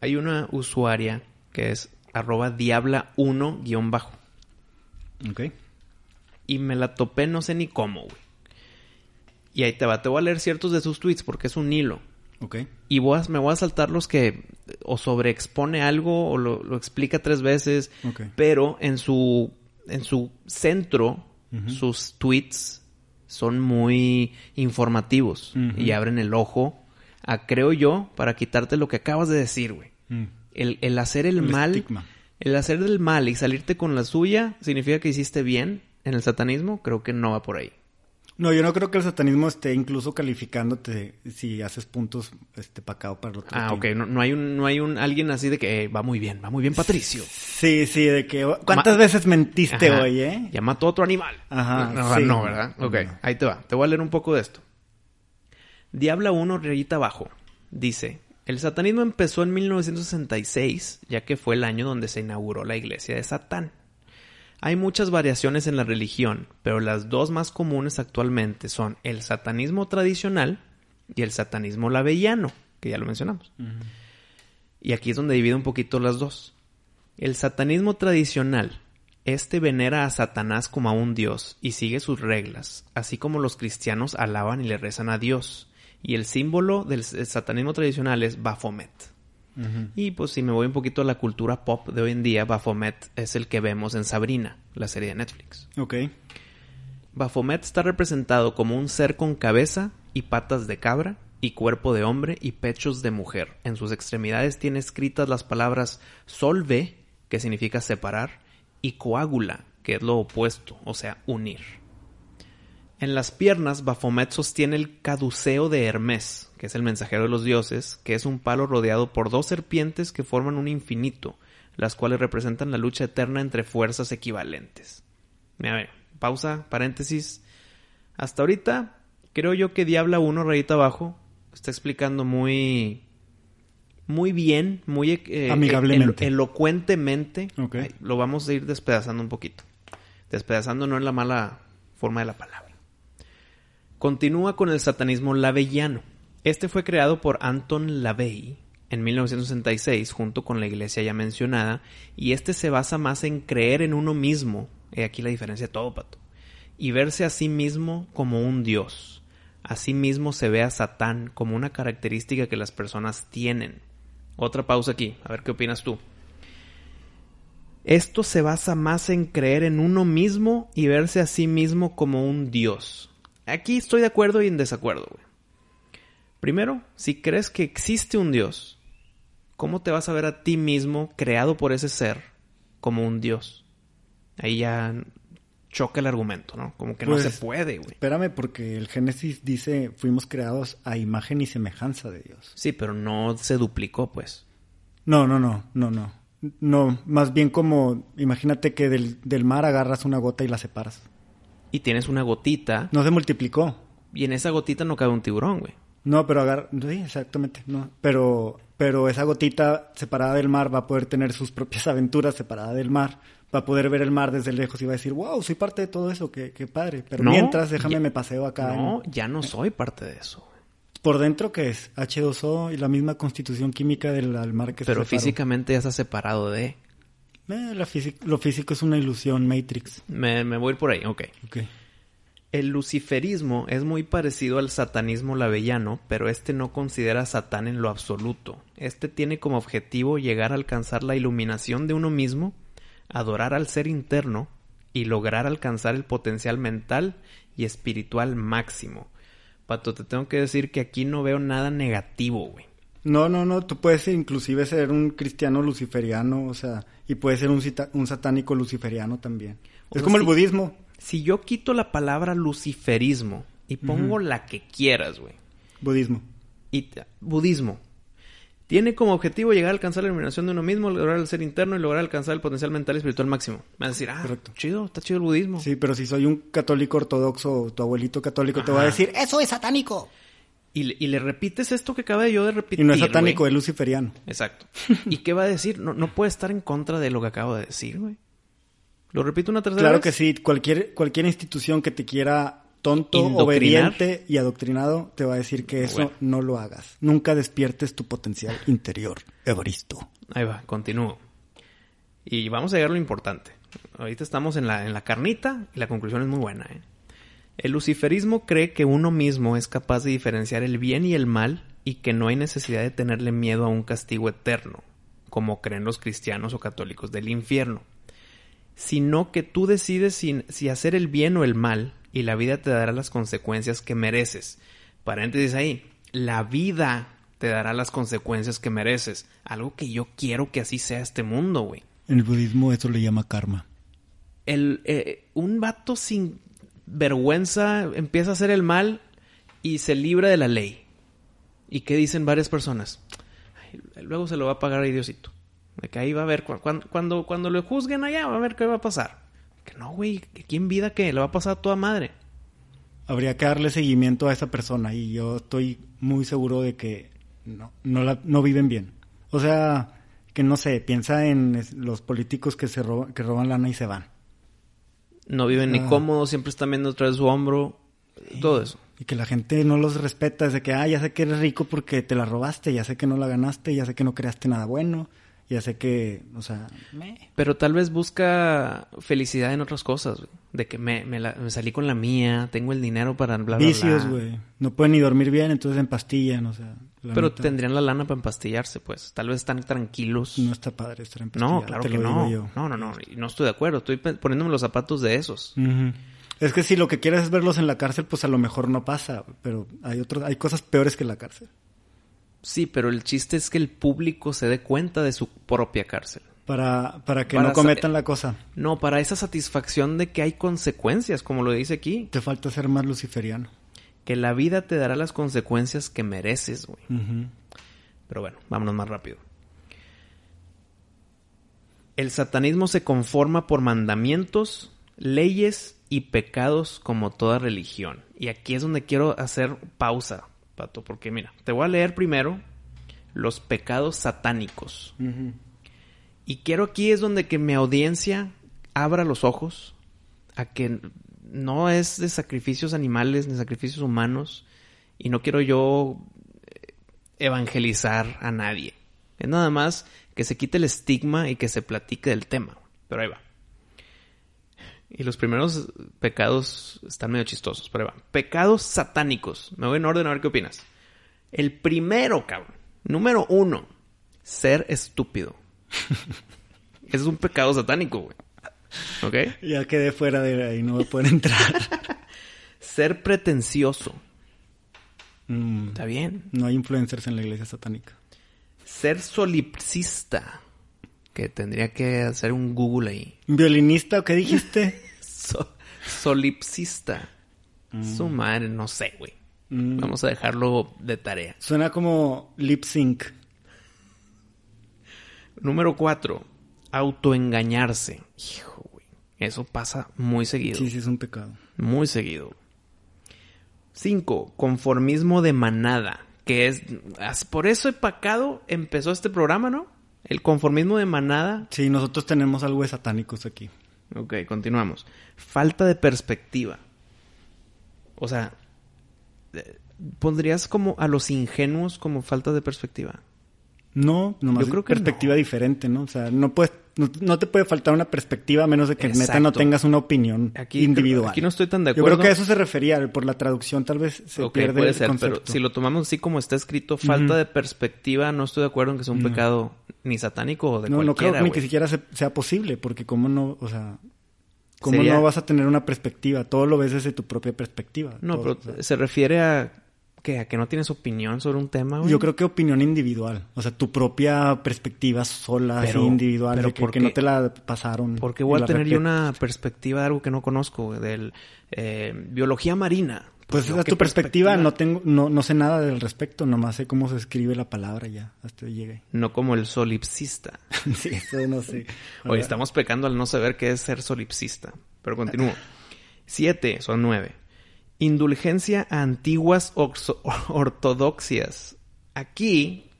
hay una usuaria que es arroba diabla1 guion bajo.
Ok.
Y me la topé no sé ni cómo, güey. Y ahí te va. Te voy a leer ciertos de sus tweets porque es un hilo.
Ok.
Y voy a- me voy a saltar los que o sobreexpone algo o lo, lo explica tres veces.
Ok.
Pero en su, en su centro, sus tweets son muy informativos. Y abren el ojo a, creo yo, para quitarte lo que acabas de decir, güey.
Mm.
El, el hacer el,
El
mal,
estigma.
el hacer del mal y salirte con la suya, significa que hiciste bien en el satanismo. Creo que no va por ahí.
No, yo no creo que el satanismo esté incluso calificándote si haces puntos este pacado para el otro.
Ah, ok. No, no hay un, no hay un alguien así de que eh, va muy bien, va muy bien, Patricio.
Sí, sí, de que ¿cuántas
Ma-
veces mentiste
Ajá.
hoy, eh?
Ya mató a otro animal.
Ajá,
No,
sí.
no, ¿verdad? Ok,
No.
ahí te va. Te voy a leer un poco de esto. Diabla 1, rayita abajo. Dice, el satanismo empezó en 1966, ya que fue el año donde se inauguró la iglesia de Satán. Hay muchas variaciones en la religión, pero las dos más comunes actualmente son el satanismo tradicional y el satanismo lavellano, que ya lo mencionamos. Y aquí es donde divide un poquito las dos. El satanismo tradicional, este venera a Satanás como a un dios y sigue sus reglas, así como los cristianos alaban y le rezan a Dios. Y el símbolo del satanismo tradicional es Baphomet. Y pues si me voy un poquito a la cultura pop de hoy en día, Baphomet es el que vemos en Sabrina, la serie de Netflix.
Ok.
Baphomet está representado como un ser con cabeza y patas de cabra y cuerpo de hombre y pechos de mujer. En sus extremidades tiene escritas las palabras solve, que significa separar, y coágula, que es lo opuesto, o sea, unir. En las piernas, Baphomet sostiene el caduceo de Hermes, que es el mensajero de los dioses, que es un palo rodeado por dos serpientes que forman un infinito, las cuales representan la lucha eterna entre fuerzas equivalentes. Mira, a ver, pausa, paréntesis. Hasta ahorita, creo yo que Diabla 1, rayita abajo, está explicando muy. Muy bien, muy eh,
Amigablemente.
elo- elocuentemente.
Ok.
Ay, Lo vamos a ir despedazando un poquito. Despedazando no en la mala forma de la palabra. Continúa con el satanismo lavellano. Este fue creado por Anton Lavey en 1966 junto con la iglesia ya mencionada y este se basa más en creer en uno mismo, he aquí la diferencia de todo, pato, y verse a sí mismo como un dios. Asimismo se ve a Satán como una característica que las personas tienen. Otra pausa aquí, a ver qué opinas tú. Esto se basa más en creer en uno mismo y verse a sí mismo como un dios. Aquí estoy de acuerdo y en desacuerdo, güey. Primero, si crees que existe un dios, ¿cómo te vas a ver a ti mismo, creado por ese ser, como un dios? Ahí ya choca el argumento, ¿no? Como que no
Pues,
se puede, güey.
Espérame, porque el Génesis dice, fuimos creados a imagen y semejanza de Dios.
Sí, pero no se duplicó, pues.
No, no, no, no, no. No, más bien como, imagínate que del, del mar agarras una gota y la separas.
Y tienes una gotita,
No se multiplicó.
y en esa gotita no cabe un tiburón, güey.
No, pero agarra, sí, exactamente, no. Pero, pero esa gotita separada del mar va a poder tener sus propias (laughs) aventuras separada del mar. Va a poder ver el mar desde lejos y va a decir, wow, soy parte de todo eso, qué, qué padre. Pero
No,
mientras, déjame
ya-
me paseo acá.
No,
en-
ya no soy parte de eso.
Por dentro, ¿qué es? H2O y la misma constitución química del mar que se
Pero físicamente ya está separado de...
Eh, la lo físico es una ilusión, Matrix.
Me, me voy a ir por ahí, ok.
Ok.
El luciferismo es muy parecido al satanismo lavellano, pero este no considera a Satán en lo absoluto. Este tiene como objetivo llegar a alcanzar la iluminación de uno mismo, adorar al ser interno y lograr alcanzar el potencial mental y espiritual máximo. Pato, te tengo que decir que aquí no veo nada negativo, güey.
No, no, no, tú puedes inclusive ser un cristiano luciferiano, o sea, y puedes ser un, cita- un satánico luciferiano también.
O
es como el budismo.
Si yo quito la palabra luciferismo y pongo la que quieras, güey,
Budismo.
y budismo tiene como objetivo llegar a alcanzar la iluminación de uno mismo, lograr el ser interno y lograr alcanzar el potencial mental y espiritual máximo. Me vas a decir, ah,
Correcto.
chido, está chido el budismo.
Sí, pero si soy un católico ortodoxo, tu abuelito católico te va a decir, eso es satánico.
Y, le, y le repites esto que acaba de yo de repetir.
Y no es satánico,
güey.
es luciferiano.
Exacto. ¿Y qué va a decir? No, no puede estar en contra de lo que acabo de decir, güey. ¿Lo repito una tercera
Claro
vez?
que sí, cualquier, cualquier institución que te quiera tonto, obediente y adoctrinado, te va a decir que eso
Bueno.
no lo hagas. Nunca despiertes tu potencial interior, Evaristo.
Ahí va, continúo. Y vamos a llegar a lo importante. Ahorita estamos en la, en la carnita y la conclusión es muy buena. ¿eh? El luciferismo cree que uno mismo es capaz de diferenciar el bien y el mal y que no hay necesidad de tenerle miedo a un castigo eterno, como creen los cristianos o católicos del infierno, sino que tú decides si, si hacer el bien o el mal y la vida te dará las consecuencias que mereces. Paréntesis ahí, la vida te dará las consecuencias que mereces. Algo que yo quiero que así sea este mundo, güey.
En el budismo eso le llama karma.
El, eh, un vato sin vergüenza, empieza a hacer el mal y se libra de la ley. ¿Y qué dicen varias personas? Luego se lo va a pagar a Diosito. De que ahí va a ver, cu- cuando, cuando, lo juzguen allá, va a ver qué va a pasar. Que no, güey, aquí en vida que le va a pasar a toda madre.
Habría que darle seguimiento a esa persona y yo estoy muy seguro de que no, no, la- no viven bien. O sea, que no sé, piensa en los políticos que se roban, que roban lana y se van.
No viven ni
Ah.
cómodos, siempre están viendo otra vez su hombro. Todo eso.
Y que la gente no los respeta desde que, ah, ya sé que eres rico porque te la robaste, ya sé que no la ganaste, ya sé que no creaste nada bueno, ya sé que, o sea, me-
Pero tal vez busca felicidad en otras cosas, güey. De que me, me, la- me salí con la mía, tengo el dinero para bla,
vicios, güey. No pueden ni dormir bien, entonces empastillan, o sea. La
Pero
neta,
tendrían la lana para empastillarse, pues. Tal vez están tranquilos.
No está padre estar empastillado.
No, claro
te
que no.
yo.
No, no, no. No estoy de acuerdo. Estoy poniéndome los zapatos de esos.
Es que si lo que quieres es verlos en la cárcel, pues a lo mejor no pasa, pero hay otros, hay cosas peores que la cárcel.
Sí, pero el chiste es que el público se dé cuenta de su propia cárcel.
Para, para que
Para
no cometan la cosa.
No, para esa satisfacción de que hay consecuencias, como lo dice aquí.
Te falta ser más luciferiano.
Que la vida te dará las consecuencias que mereces, güey. Pero bueno, vámonos más rápido. El satanismo se conforma por mandamientos, leyes y pecados como toda religión. Y aquí es donde quiero hacer pausa, Pato, porque mira, te voy a leer primero los pecados satánicos. Y quiero aquí es donde que mi audiencia abra los ojos a que no es de sacrificios animales ni sacrificios humanos y no quiero yo eh, evangelizar a nadie. Es nada más que se quite el estigma y que se platique del tema. Pero ahí va. Y los primeros pecados están medio chistosos, pero ahí va. Pecados satánicos. Me voy en orden a ver qué opinas. El primero, cabrón. Número uno. Ser estúpido. Ese (laughs) es un pecado satánico, güey. ¿Ok?
Ya quedé fuera de ahí, no voy a poder entrar. (laughs)
Ser pretencioso.
Mm.
Está bien.
No hay influencers en la iglesia satánica.
Ser solipsista. Que tendría que hacer un Google ahí.
¿Violinista o qué dijiste? (laughs)
So- solipsista. Su madre, no sé, güey.
Mm.
Vamos a dejarlo de tarea.
Suena como lip sync.
Número cuatro. Autoengañarse. Hijo, güey. Eso pasa muy seguido.
Sí, sí, es un pecado.
Muy seguido. 5. Conformismo de manada. Que es. Por eso el pecado empezó este programa, ¿no? El conformismo de manada.
Sí, nosotros tenemos algo de satánicos aquí.
Ok, continuamos. Falta de perspectiva. O sea. eh, ¿Pondrías como a los ingenuos como falta de perspectiva?
No, nomás
Yo creo que
perspectiva
no.
diferente, ¿no? O sea, no puedes, no, no te puede faltar una perspectiva a menos de que neta no
Exacto.
tengas una opinión
Aquí-
individual.
aquí no estoy tan de
Yo
acuerdo.
creo que a eso se refería, por la traducción tal vez se
ok,
pierde
puede
el concepto.
pero si lo tomamos así como está escrito, falta de perspectiva, no estoy de acuerdo en que sea un pecado ni satánico o de
no, no creo
cualquiera,
ni que siquiera se- sea posible, porque cómo no, o sea, cómo
Sería-
no vas a tener una perspectiva, todo lo ves desde tu propia perspectiva.
No,
todo,
pero
o sea.
se refiere a que a que no tienes opinión sobre un tema, güey.
Yo creo que opinión individual, o sea, tu propia perspectiva sola, así individual,
pero
de que,
¿por
que
qué?
no te la pasaron.
Porque voy a tener yo una perspectiva de algo que no conozco, güey, del eh, biología marina.
Pues
yo
esa es tu perspectiva, no tengo, no, no sé nada del respecto, nomás sé cómo se escribe la palabra ya, hasta llegué.
No como el solipsista. (laughs)
sí, eso no sé. (laughs)
Oye, estamos pecando al no saber qué es ser solipsista. Pero continúo. Siete, son nueve. Indulgencia a antiguas (laughs) ortodoxias. Aquí,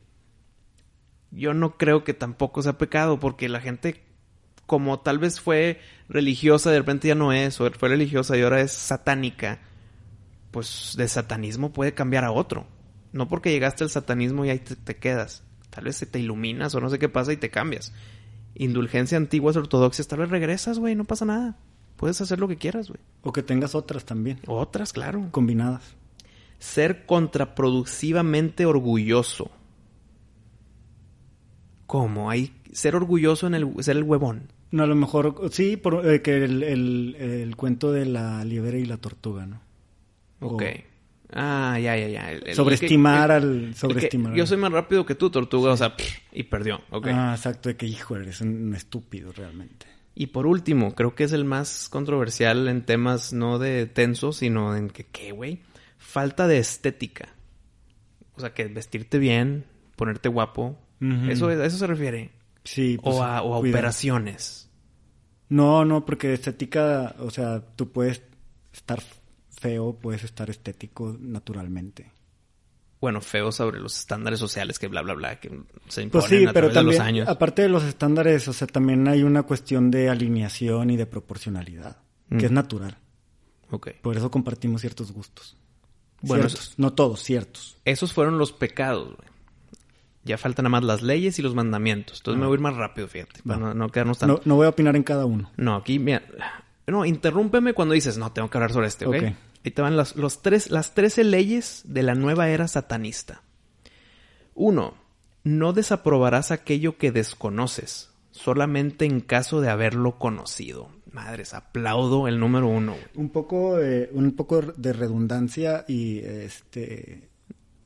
yo no creo que tampoco sea pecado, porque la gente, como tal vez fue religiosa, de repente ya no es, o fue religiosa y ahora es satánica, pues de satanismo puede cambiar a otro. No porque llegaste al satanismo y ahí te, te quedas. Tal vez te iluminas o no sé qué pasa y te cambias. Indulgencia antiguas ortodoxias, tal vez regresas, güey, no pasa nada. Puedes hacer lo que quieras, güey.
O que tengas otras también,
Otras, claro.
combinadas.
Ser contraproductivamente orgulloso. ¿Cómo? Hay ser orgulloso en el ser el huevón.
No, a lo mejor, sí, por, eh, que el, el, el cuento de la liebre y la tortuga, ¿no? O
Ok. Ah, ya, ya, ya. El-
sobreestimar al... Sobreestimar.
yo soy más rápido que tú, tortuga, o sea, pff, y perdió. Ok.
Ah, exacto, de que, hijo, eres un estúpido realmente.
Y por último, creo que es el más controversial en temas no de tenso, sino en que, ¿qué, güey? Falta de estética. O sea, que vestirte bien, ponerte guapo. eso, a eso se refiere.
Sí.
Pues, o a, operaciones.
No, no, porque estética, o sea, tú puedes estar feo, puedes estar estético naturalmente.
Bueno, feo sobre los estándares sociales que bla, bla, bla, que se
pues
imponen a
pero
través de los años.
Aparte de los estándares, o sea, también hay una cuestión de alineación y de proporcionalidad, que mm. es natural.
Ok.
Por eso compartimos ciertos gustos. Bueno, no todos, ciertos.
Esos fueron los pecados, güey. Ya faltan nada más las leyes y los mandamientos. Entonces me ah. voy a ir más rápido, fíjate, para no, quedarnos tan...
No, voy a opinar en cada uno.
No, aquí, mira... No, interrúmpeme cuando dices, no, tengo que hablar sobre este, ¿ok? Ahí te van las, los tres, las trece leyes de la nueva era satanista. Uno, no desaprobarás aquello que desconoces, solamente en caso de haberlo conocido. Madres, aplaudo el número uno.
Un poco, un poco de redundancia y este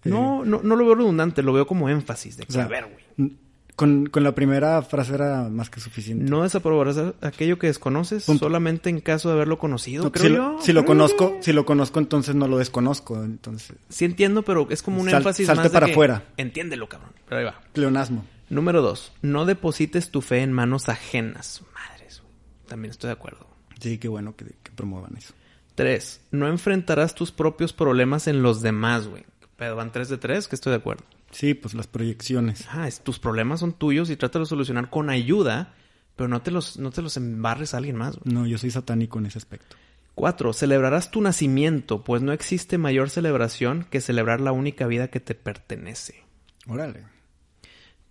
no, no, no lo veo redundante, lo veo como énfasis de que, a ver, güey.
Con, con, la primera frase era más que suficiente.
No desaprobarás aquello que desconoces solamente en caso de haberlo conocido, creo
si
yo.
Lo, si lo conozco, si lo conozco, entonces no lo desconozco, entonces.
Sí entiendo, pero es como un énfasis
salte
más
para afuera.
Entiéndelo, cabrón. Pero ahí va.
Pleonasmo.
Número dos. No deposites tu fe en manos ajenas. Madres, También estoy de acuerdo.
Sí, qué bueno que, que promuevan eso.
Tres. No enfrentarás tus propios problemas en los demás, güey. Pero van tres de tres, que estoy de acuerdo.
Sí, pues las proyecciones.
Ah, tus problemas son tuyos y trata de solucionar con ayuda, pero no te los, no te los embarres a alguien más.
No, yo soy satánico en ese aspecto.
Cuatro, celebrarás tu nacimiento, pues no existe mayor celebración que celebrar la única vida que te pertenece.
Órale.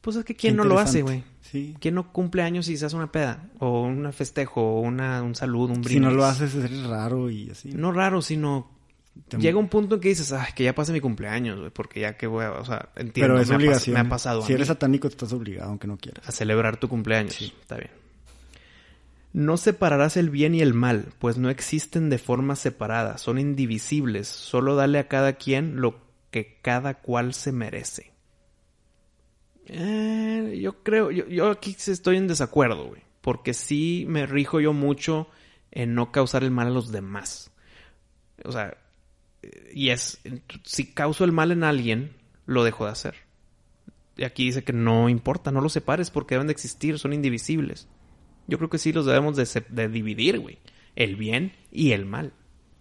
Pues es que ¿quién no lo hace, güey? Sí. ¿Quién no cumple años y se hace una peda? O un festejo, o una, un saludo, un brindis.
Si no lo haces es raro y así.
No raro, sino Llega un punto en que dices, ay, que ya pase mi cumpleaños, güey, porque ya que voy a, o sea, entiendo.
Pero es
me
obligación.
Ha me ha pasado.
Si eres satánico, estás obligado, aunque no quieras.
A celebrar tu cumpleaños. Sí. Está bien. No separarás el bien y el mal, pues no existen de forma separada, son indivisibles. Solo dale a cada quien lo que cada cual se merece. Eh, yo creo, yo, yo aquí estoy en desacuerdo, güey, porque sí me rijo yo mucho en no causar el mal a los demás. O sea, y es, si causo el mal en alguien, lo dejo de hacer. Y aquí dice que no importa, no los separes porque deben de existir, son indivisibles. Yo creo que sí los debemos de, dividir, güey. El bien y el mal.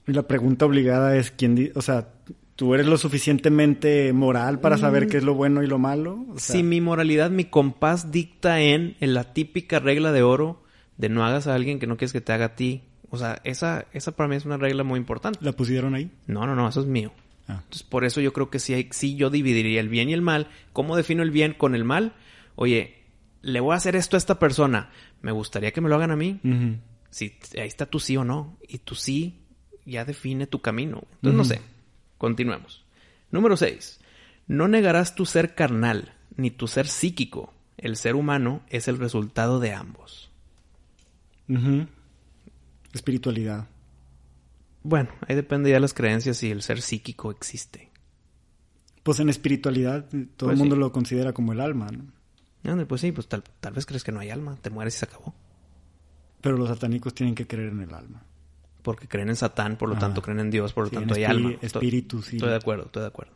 Y la pregunta obligada es, ¿quién, o sea, tú eres lo suficientemente moral para saber mm. qué es lo bueno y lo malo?
si mi moralidad, mi compás dicta en, en la típica regla de oro de no hagas a alguien que no quieres que te haga a ti, o sea, esa, esa para mí es una regla muy importante.
¿La pusieron ahí?
No, no, no, eso es mío. Ah. Entonces, por eso yo creo que sí, sí yo dividiría el bien y el mal. ¿Cómo defino el bien con el mal? Oye, le voy a hacer esto a esta persona. Me gustaría que me lo hagan a mí. Si ahí está tu sí o no. Y tu sí ya define tu camino. Entonces, no sé. Continuemos. Número 6. No negarás tu ser carnal ni tu ser psíquico. El ser humano es el resultado de ambos
espiritualidad?
Bueno, ahí depende ya de las creencias si el ser psíquico existe.
Pues en espiritualidad eh, todo el pues mundo lo considera como el alma, ¿no?
Pues sí, pues tal, vez crees que no hay alma, te mueres y se acabó.
Pero los satánicos tienen que creer en el alma.
Porque creen en Satán, por lo tanto creen en Dios, por lo tanto hay alma.
Espíritu, sí.
Estoy de acuerdo, estoy de acuerdo.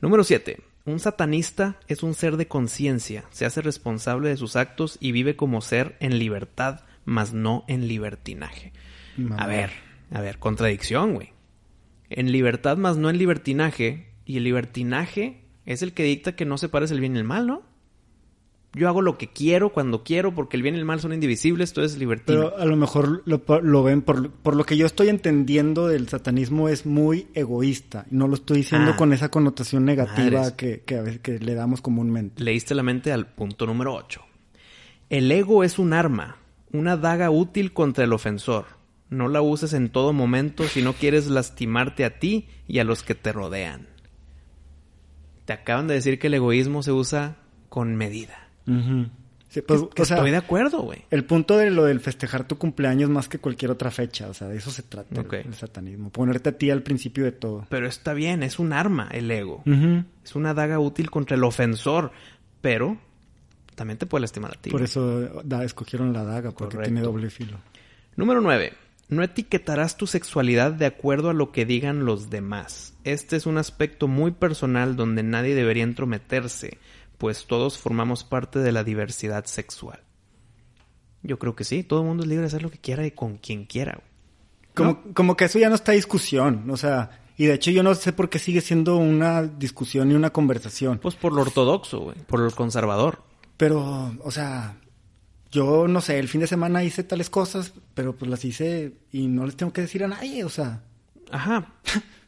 Número 7. Un satanista es un ser de conciencia, se hace responsable de sus actos y vive como ser en libertad, mas no en libertinaje. A ver, a ver, contradicción, güey. En libertad más no en libertinaje. Y el libertinaje es el que dicta que no se parece el bien y el mal, ¿no? Yo hago lo que quiero cuando quiero porque el bien y el mal son indivisibles, todo es libertino.
Pero a lo mejor lo, ven por, por, lo que yo estoy entendiendo del satanismo es muy egoísta. No lo estoy diciendo ah. con esa connotación negativa que, que, a veces, que le damos comúnmente.
Leíste la mente al punto número 8. El ego es un arma, una daga útil contra el ofensor no la uses en todo momento si no quieres lastimarte a ti y a los que te rodean. Te acaban de decir que el egoísmo se usa con medida.
Pues,
estoy de acuerdo, güey.
El punto de lo del festejar tu cumpleaños más que cualquier otra fecha, o sea, de eso se trata el, satanismo. Ponerte a ti al principio de todo.
Pero está bien, es un arma el ego. Es una daga útil contra el ofensor, pero también te puede lastimar a ti.
Por eso da, escogieron la daga, porque
Correcto.
tiene doble filo.
Número 9. No etiquetarás tu sexualidad de acuerdo a lo que digan los demás. Este es un aspecto muy personal donde nadie debería entrometerse, pues todos formamos parte de la diversidad sexual. Yo creo que sí, todo el mundo es libre de hacer lo que quiera y con quien quiera.
Como, como que eso ya no está discusión, o sea, y de hecho yo no sé por qué sigue siendo una discusión y una conversación.
Pues por lo ortodoxo, güey, por lo conservador.
Pero, o sea, yo no sé, el fin de semana hice tales cosas, pero pues las hice y no les tengo que decir a nadie, o sea,
Ajá.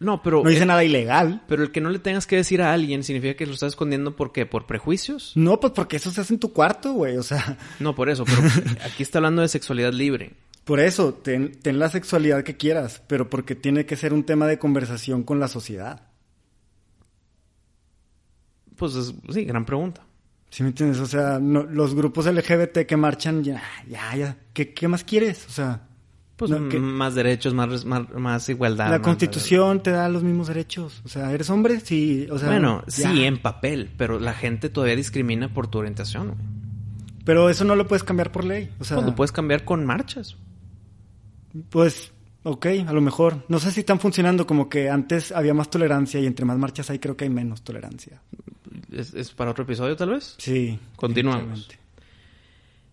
No, pero (laughs)
no hice nada ilegal.
pero el que no le tengas que decir a alguien significa que lo estás escondiendo porque por prejuicios.
No, pues porque eso se hace en tu cuarto, güey, o sea, (laughs)
No, por eso, pero aquí está hablando de sexualidad libre.
por eso, ten, ten la sexualidad que quieras, pero porque tiene que ser un tema de conversación con la sociedad.
Pues es- sí, gran pregunta.
¿Sí me entiendes? O sea, no- los grupos LGBT que marchan, ya, ya, ya, ¿qué, qué más quieres? O sea,
Pues
No, que-
m- más derechos, más, más, más igualdad.
la
más-
constitución te da los mismos derechos. O sea, ¿eres hombre? Sí, o sea.
bueno,
ya.
sí, en papel, pero la gente todavía discrimina por tu orientación. güey.
Pero eso no lo puedes cambiar por ley. O sea,
Pues lo puedes cambiar con marchas.
pues, ok, a lo mejor. No sé si están funcionando como que antes había más tolerancia y entre más marchas hay, creo que hay menos tolerancia.
¿Es, es para otro episodio, tal vez?
Sí.
Continuamos.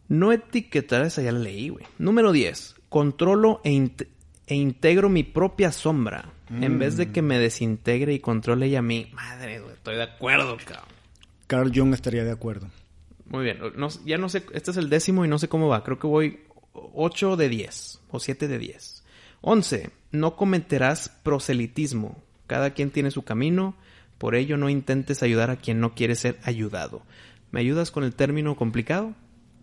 No etiquetar, esa ya la leí, güey. Número 10. Controlo e, int- e integro mi propia sombra. En vez de que me desintegre y controle ella a mí. Madre, güey, estoy de acuerdo, cabrón.
Carl Jung estaría de acuerdo.
Muy bien. No- ya no sé, este es el décimo y no sé cómo va. Creo que voy 8 de 10 o 7 de 10. 11. No cometerás proselitismo. Cada quien tiene su camino. Por ello no intentes ayudar a quien no quiere ser ayudado. ¿Me ayudas con el término complicado?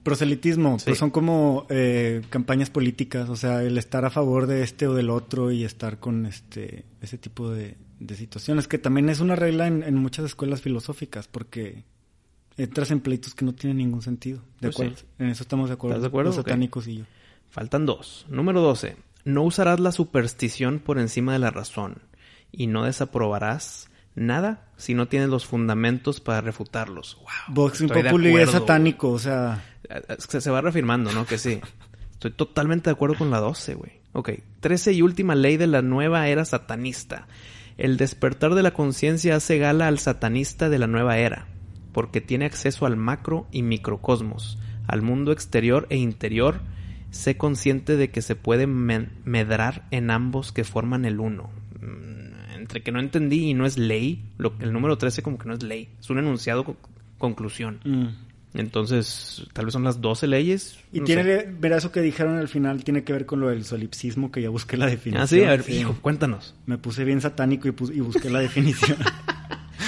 Proselitismo,
Sí.
pues son como eh, campañas políticas, o sea, el estar a favor de este o del otro y estar con este ese tipo de, de situaciones, que también es una regla en, en muchas escuelas filosóficas, porque entras en pleitos que no tienen ningún sentido. De
Pues sí.
acuerdo, en eso estamos de acuerdo.
¿Estás de acuerdo?
Los satánicos y yo.
Faltan dos. Número 12. No usarás la superstición por encima de la razón y no desaprobarás nada si no tienes los fundamentos para refutarlos. Wow. De
Populi es satánico, o sea,
güey. Eh, Se, se va reafirmando, ¿no? Que sí. Estoy totalmente de acuerdo con la 12, güey. Ok. 13 y última ley de la nueva era satanista. El despertar de la conciencia hace gala al satanista de la nueva era, porque tiene acceso al macro y microcosmos, al mundo exterior e interior. Sé consciente de que se puede medrar en ambos que forman el uno. Entre que no entendí y no es ley, lo, el número 13 como que no es ley, es un enunciado con conclusión.
mm.
Entonces, tal vez son las 12 leyes.
y
no
tiene,
sé.
verá eso que dijeron al final, tiene que ver con lo del solipsismo, que ya busqué la definición.
Ah, sí, a ver, hijo, cuéntanos.
Me puse bien satánico y, pus- y busqué la definición. (laughs)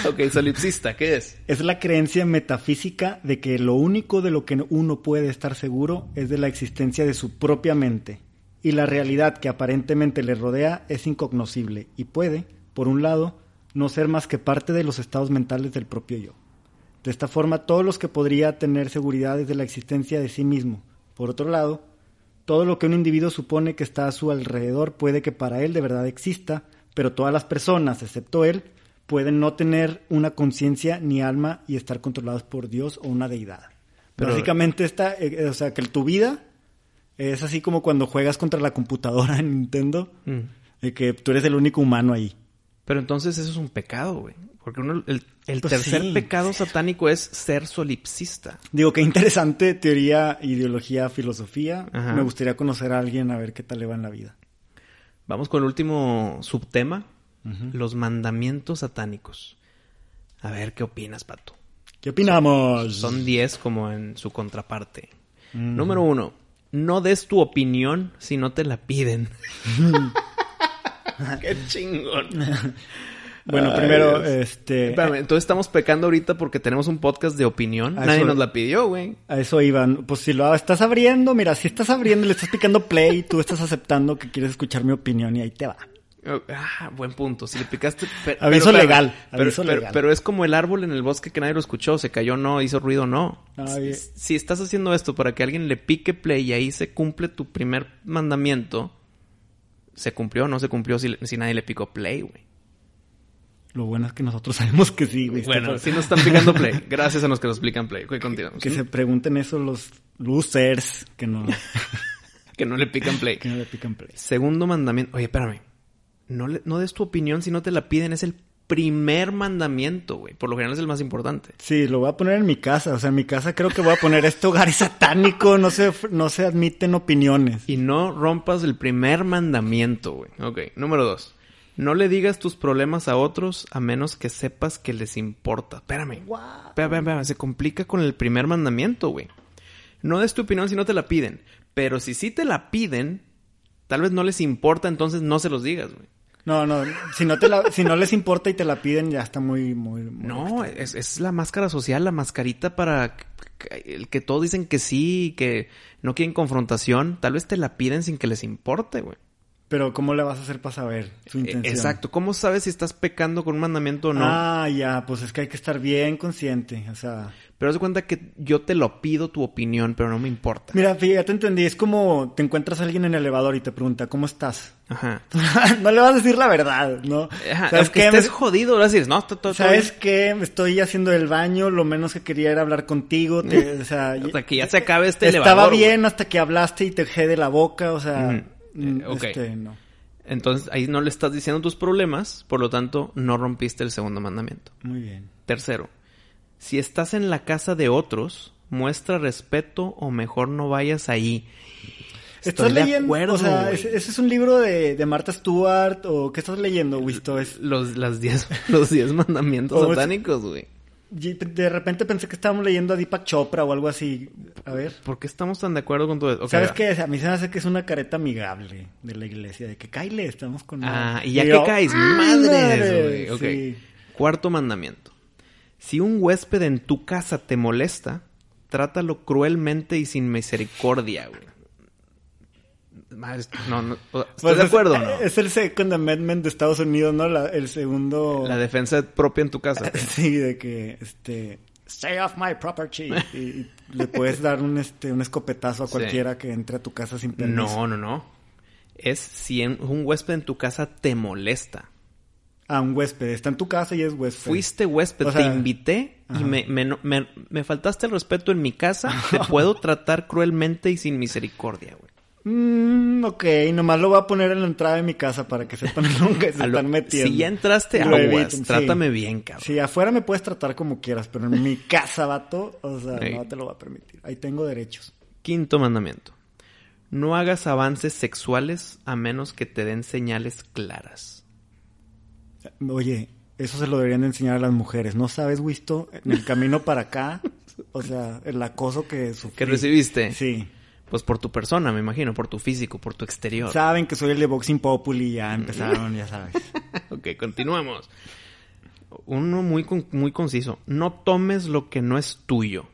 Ok, solipsista, ¿qué es?
Es la creencia metafísica de que lo único de lo que uno puede estar seguro es de la existencia de su propia mente, y la realidad que aparentemente le rodea es incognoscible y puede, por un lado, no ser más que parte de los estados mentales del propio yo. De esta forma, todos los que podría tener seguridad es de la existencia de sí mismo. Por otro lado, todo lo que un individuo supone que está a su alrededor puede que para él de verdad exista, pero todas las personas, excepto él, pueden no tener una conciencia ni alma y estar controlados por Dios o una deidad.
Pero-
Básicamente esta, eh, o sea, que tu vida es así como cuando juegas contra la computadora (laughs) en Nintendo,
Mm.
que tú eres el único humano ahí.
Pero entonces eso es un pecado, güey. Porque uno, el, el
Pues
tercer
sí.
pecado satánico es ser solipsista.
Digo, qué interesante teoría, ideología, filosofía.
Ajá.
Me gustaría conocer a alguien a ver qué tal le va en la vida.
Vamos con el último subtema, los mandamientos satánicos. A ver, ¿qué opinas, Pato?
¿Qué opinamos?
Son 10 como en su contraparte. Número uno, no des tu opinión si no te la piden. (laughs) (laughs) ¡Qué chingón! (laughs)
Bueno, primero, este...
Espérame, entonces estamos pecando ahorita porque tenemos un podcast de opinión.
Ah,
Nadie
eso-
nos la pidió, güey.
A eso iban. Pues si lo estás abriendo, mira, si estás abriendo, le estás picando play, tú estás aceptando que quieres escuchar mi opinión y ahí te va.
Ah, buen punto. Si le picaste... pe-
Aviso
pero,
legal,
Pero,
aviso
pero-
legal.
pero es como el árbol en el bosque que nadie lo escuchó. Se cayó, no. Hizo ruido, no.
Ay.
Si, si estás haciendo esto para que alguien le pique play y ahí se cumple tu primer mandamiento, ¿se cumplió o no se cumplió si, si nadie le picó play, güey?
Lo bueno es que nosotros sabemos que sí, güey.
Bueno, sí nos están picando play. Gracias a los que nos explican play. Ok, continuamos.
Que se pregunten eso los losers que no, (laughs)
que no le pican play.
que no le pican play.
Segundo mandamiento. Oye, espérame. No, le- no des tu opinión si no te la piden. Es el primer mandamiento, güey. Por lo general es el más importante.
Sí, lo voy a poner en mi casa. O sea, en mi casa creo que voy a poner este hogar es satánico. No se, no se admiten opiniones.
Y no rompas el primer mandamiento, güey. Ok, número dos. No le digas tus problemas a otros a menos que sepas que les importa. Espérame. Espérame, espérame, espérame. Se complica con el primer mandamiento, güey. No des tu opinión si no te la piden. Pero si sí te la piden, tal vez no les importa, entonces no se los digas, güey.
No, no, si no, te la, si no les importa y te la piden, ya está muy, muy... muy
No, es, es la máscara social, la mascarita para el que todos dicen que sí, que no quieren confrontación. Tal vez te la piden sin que les importe, güey.
Pero ¿cómo le vas a hacer para saber su
Eh,
intención?
Exacto. ¿Cómo sabes si estás pecando con un mandamiento o no?
Ah, ya, pues es que hay que estar bien consciente, o sea...
Pero haz de cuenta que yo te lo pido tu opinión, pero no me importa.
Mira, fíjate, ya te entendí, es como te encuentras a alguien en el elevador y te pregunta, ¿cómo estás?
Ajá. (laughs)
no le vas a decir la verdad, ¿no?
Ajá,
¿Sabes qué?
estés jodido, vas a decir, no, está todo
¿Sabes qué? Estoy haciendo el baño, lo menos que quería era hablar contigo, (laughs) o sea...
Hasta que ya se acabe este
Estaba
elevador,
bien hasta que hablaste y te dejé de la boca, o sea... Mm,
Eh, ok.
Este, no.
Entonces ahí no le estás diciendo tus problemas, por lo tanto no rompiste el segundo mandamiento.
Muy bien.
Tercero, si estás en la casa de otros, muestra respeto o mejor no vayas ahí. Estoy
¿Estás
de
leyendo?
acuerdo,
o sea. ¿ese, ese es un libro de, de Martha Stewart o qué estás leyendo, Wisto? Es,
Los, las diez, (laughs) los diez mandamientos (laughs) satánicos, güey.
de repente pensé que estábamos leyendo a Deepak Chopra o algo así. A ver.
¿Por qué estamos tan de acuerdo con todo eso?
¿Sabes qué? A mí se me hace que es una careta amigable de la iglesia, de que caile, estamos con...
Ah, y ya que caes,
¡ah,
madres, güey. Ok.
Sí.
Cuarto mandamiento. Si un huésped en tu casa te molesta, trátalo cruelmente y sin misericordia, güey. No, no, o- ¿Estás
Pues
de
es-
acuerdo o no?
Es el Second Amendment de Estados Unidos, ¿no? La- el segundo...
La defensa propia en tu casa. (laughs)
Sí, de que, este... Stay off my property. y, y le puedes dar un, este, un escopetazo a
Sí.
cualquiera que entre a tu casa sin permiso.
No, no, no. Es si en- un huésped en tu casa te molesta.
A un huésped. Está en tu casa y es huésped.
Fuiste huésped,
O sea,
te invité y me, me, me- me faltaste el respeto en mi casa. (laughs) Te puedo tratar cruelmente y sin misericordia, güey.
Mm, ok, nomás lo voy a poner en la entrada de mi casa para que sepan (laughs) que se están metiendo.
Si ya entraste, aguas.
eviten, sí.
Trátame bien, cabrón.
Sí, afuera me puedes tratar como quieras, pero en mi casa, vato, o sea, no te lo voy a permitir. Ahí tengo derechos.
Quinto mandamiento. No hagas avances sexuales a menos que te den señales claras.
Oye, eso se lo deberían de enseñar a las mujeres. ¿No sabes, Wisto? En el camino para acá, o sea, el acoso que sufrí.
¿Que recibiste?
Sí.
Pues por tu persona, me imagino, por tu físico, por tu exterior.
Saben que soy el de Boxing Populi ya empezaron, ya sabes. (laughs)
ok, continuamos. Uno muy, muy conciso. No tomes lo que no es tuyo.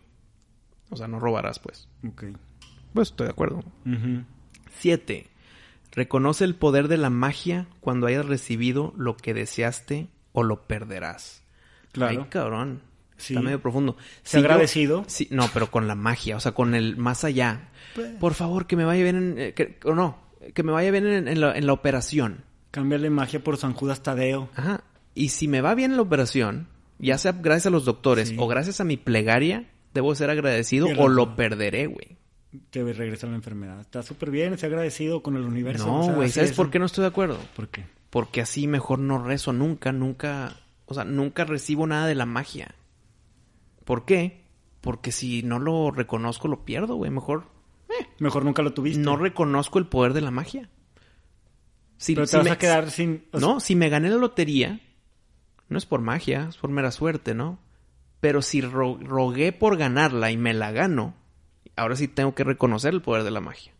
O sea, no robarás, pues.
Ok.
Pues estoy de acuerdo. 7. Reconoce el poder de la magia cuando hayas recibido lo que deseaste o lo perderás.
Claro.
Ay, cabrón.
Sí.
Está medio profundo.
Agradecido.
sí, no, pero con la magia, o sea, con el más allá.
Pues.
Por favor, que me vaya bien en... eh, que- o no, que me vaya bien en, en la, en la operación.
Cámbiale magia por San Judas Tadeo.
Ajá. Y si me va bien en la operación, ya sea gracias a los doctores
Sí.
o gracias a mi plegaria, debo ser agradecido o lo perderé, güey.
Te regresa la enfermedad. Está súper bien, sé agradecido con el universo.
No, güey, ¿sabes
es.
por qué no estoy de acuerdo?
¿Por qué?
Porque así mejor no rezo nunca, nunca, o sea, nunca recibo nada de la magia. ¿Por qué? Porque si no lo reconozco lo pierdo, güey. Mejor
Mejor nunca lo tuviste.
no reconozco el poder de la magia. Si,
Pero te
si
vas
me-
a quedar sin... o sea,
No, si me gané la lotería, no es por magia, es por mera suerte, ¿no? Pero si ro- rogué por ganarla y me la gano, ahora sí tengo que reconocer el poder de la magia.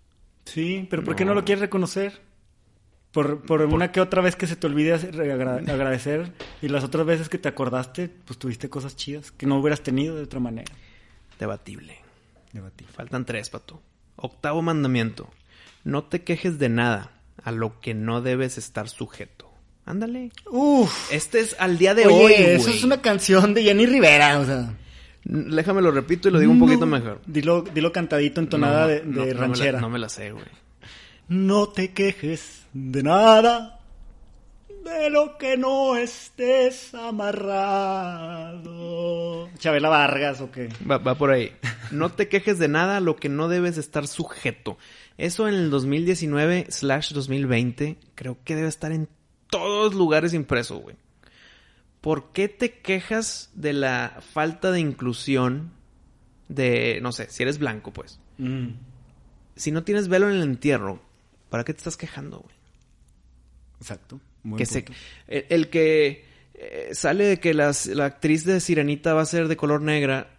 Sí, pero ¿por qué
No.
no lo quieres reconocer? Por, por una que otra vez que se te olvide agra- agradecer y las otras veces que te acordaste, pues tuviste cosas chidas que no hubieras tenido de otra manera.
Debatible.
Debatir.
Faltan tres, pato. Octavo mandamiento. No te quejes de nada a lo que no debes estar sujeto. Ándale.
Uf.
Este es al día de
Oye,
hoy,
eso es una canción de Jenny Rivera, o sea.
Déjame lo repito y lo digo un poquito
No.
mejor.
Dilo, dilo cantadito, entonada
No,
de,
no,
de
no me la-
ranchera.
No me la sé, güey.
No te quejes de nada. de lo que no estés amarrado. Chabela Vargas o qué.
Va, va por ahí. No te quejes de nada a lo que no debes estar sujeto. Eso en el 2019 slash 2020 creo que debe estar en todos lugares impreso, güey. ¿Por qué te quejas de la falta de inclusión de, no sé, si eres blanco, pues?
Mm.
Si no tienes velo en el entierro, ¿para qué te estás quejando, güey?
Exacto.
Que se, el, el que eh, sale de que las- la actriz de Sirenita va a ser de color negra,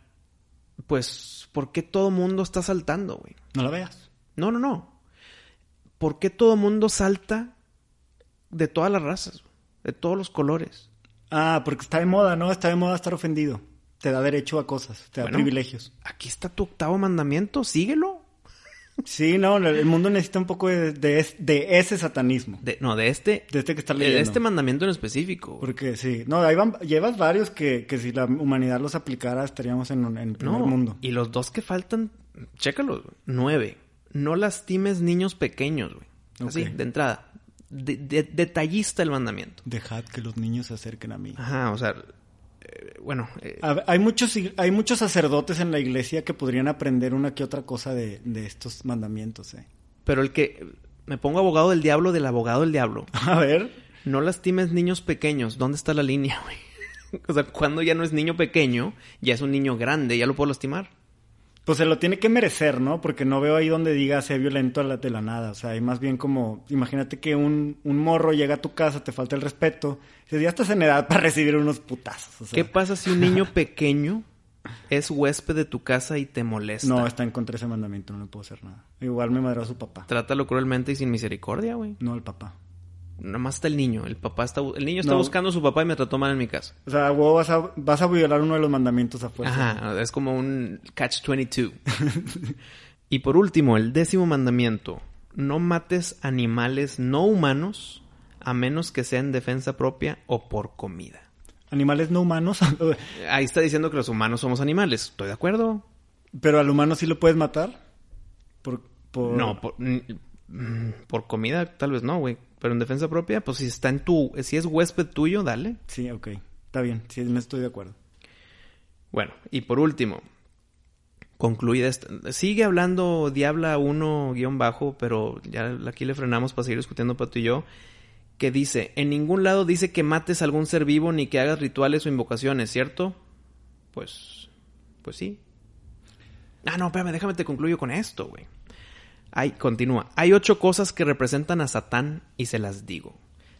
pues, ¿por qué todo mundo está saltando, güey?
No la veas.
No, no, no. ¿Por qué todo mundo salta de todas las razas, de todos los colores?
Ah, porque está de moda, ¿no? Está de moda estar ofendido. Te da derecho a cosas, te da
Bueno.
privilegios.
Aquí está tu octavo mandamiento, síguelo.
Sí, no, el mundo necesita un poco de, de es- de ese satanismo.
De, no, de este,
De este que estás
de
leyendo.
este mandamiento en específico.
Porque sí, no, ahí van, llevas varios que, que si la humanidad los aplicara estaríamos en, en el primer
No,
mundo.
y los dos que faltan, chécalos, güey. Nueve. No lastimes niños pequeños, güey. Así, de entrada. De- de- detallista el mandamiento.
Dejad que los niños se acerquen a mí.
Ajá, o sea, eh, bueno, eh,
A Hay muchos, hay muchos sacerdotes en la iglesia que podrían aprender una que otra cosa de, de estos mandamientos. ¿eh?
pero el que me pongo abogado del diablo del abogado del diablo. (laughs)
A ver,
No lastimes niños pequeños. ¿Dónde está la línea, güey? (laughs) O sea, cuando ya no es niño pequeño, ya es un niño grande, ya lo puedo lastimar.
Pues se lo tiene que merecer, ¿no? Porque no veo ahí donde diga sea violento a la, de la nada. O sea, hay más bien como, imagínate que un, un morro llega a tu casa, te falta el respeto, y ya estás en edad para recibir unos putazos. o sea.
¿Qué pasa si un niño pequeño es huésped de tu casa y te molesta?
No, está en contra de ese mandamiento, no le puedo hacer nada. Igual me madró a su papá.
Trátalo cruelmente y sin misericordia, güey.
No al papá.
Nada más está el niño. El papá está... El niño está
No.
buscando a su papá y me trató mal en mi casa.
O sea, vas a, vas a violar uno de los mandamientos a fuerza.
Ajá, es como un catch-22. (laughs) y por último, el décimo mandamiento. No mates animales no humanos a menos que sea en defensa propia o por comida.
Animales no humanos, (laughs)
Ahí está diciendo que los humanos somos animales. ¿Estoy de acuerdo?
pero al humano sí lo puedes matar. Por, por...
No, por, mm, por comida tal vez no, güey. Pero en defensa propia, pues si está en tu... Si es huésped tuyo, dale.
Sí, ok. Está bien, sí, me estoy de acuerdo.
Bueno, y por último, concluida esta. Sigue hablando Diabla 1 guion bajo, pero ya aquí le frenamos para seguir discutiendo Pato y yo. Que dice: En ningún lado dice que mates a algún ser vivo ni que hagas rituales o invocaciones, ¿cierto? Pues. Pues sí. Ah, no, espérame, déjame te concluyo con esto, güey. Hay, continúa. Hay ocho cosas que representan a Satán y se las digo.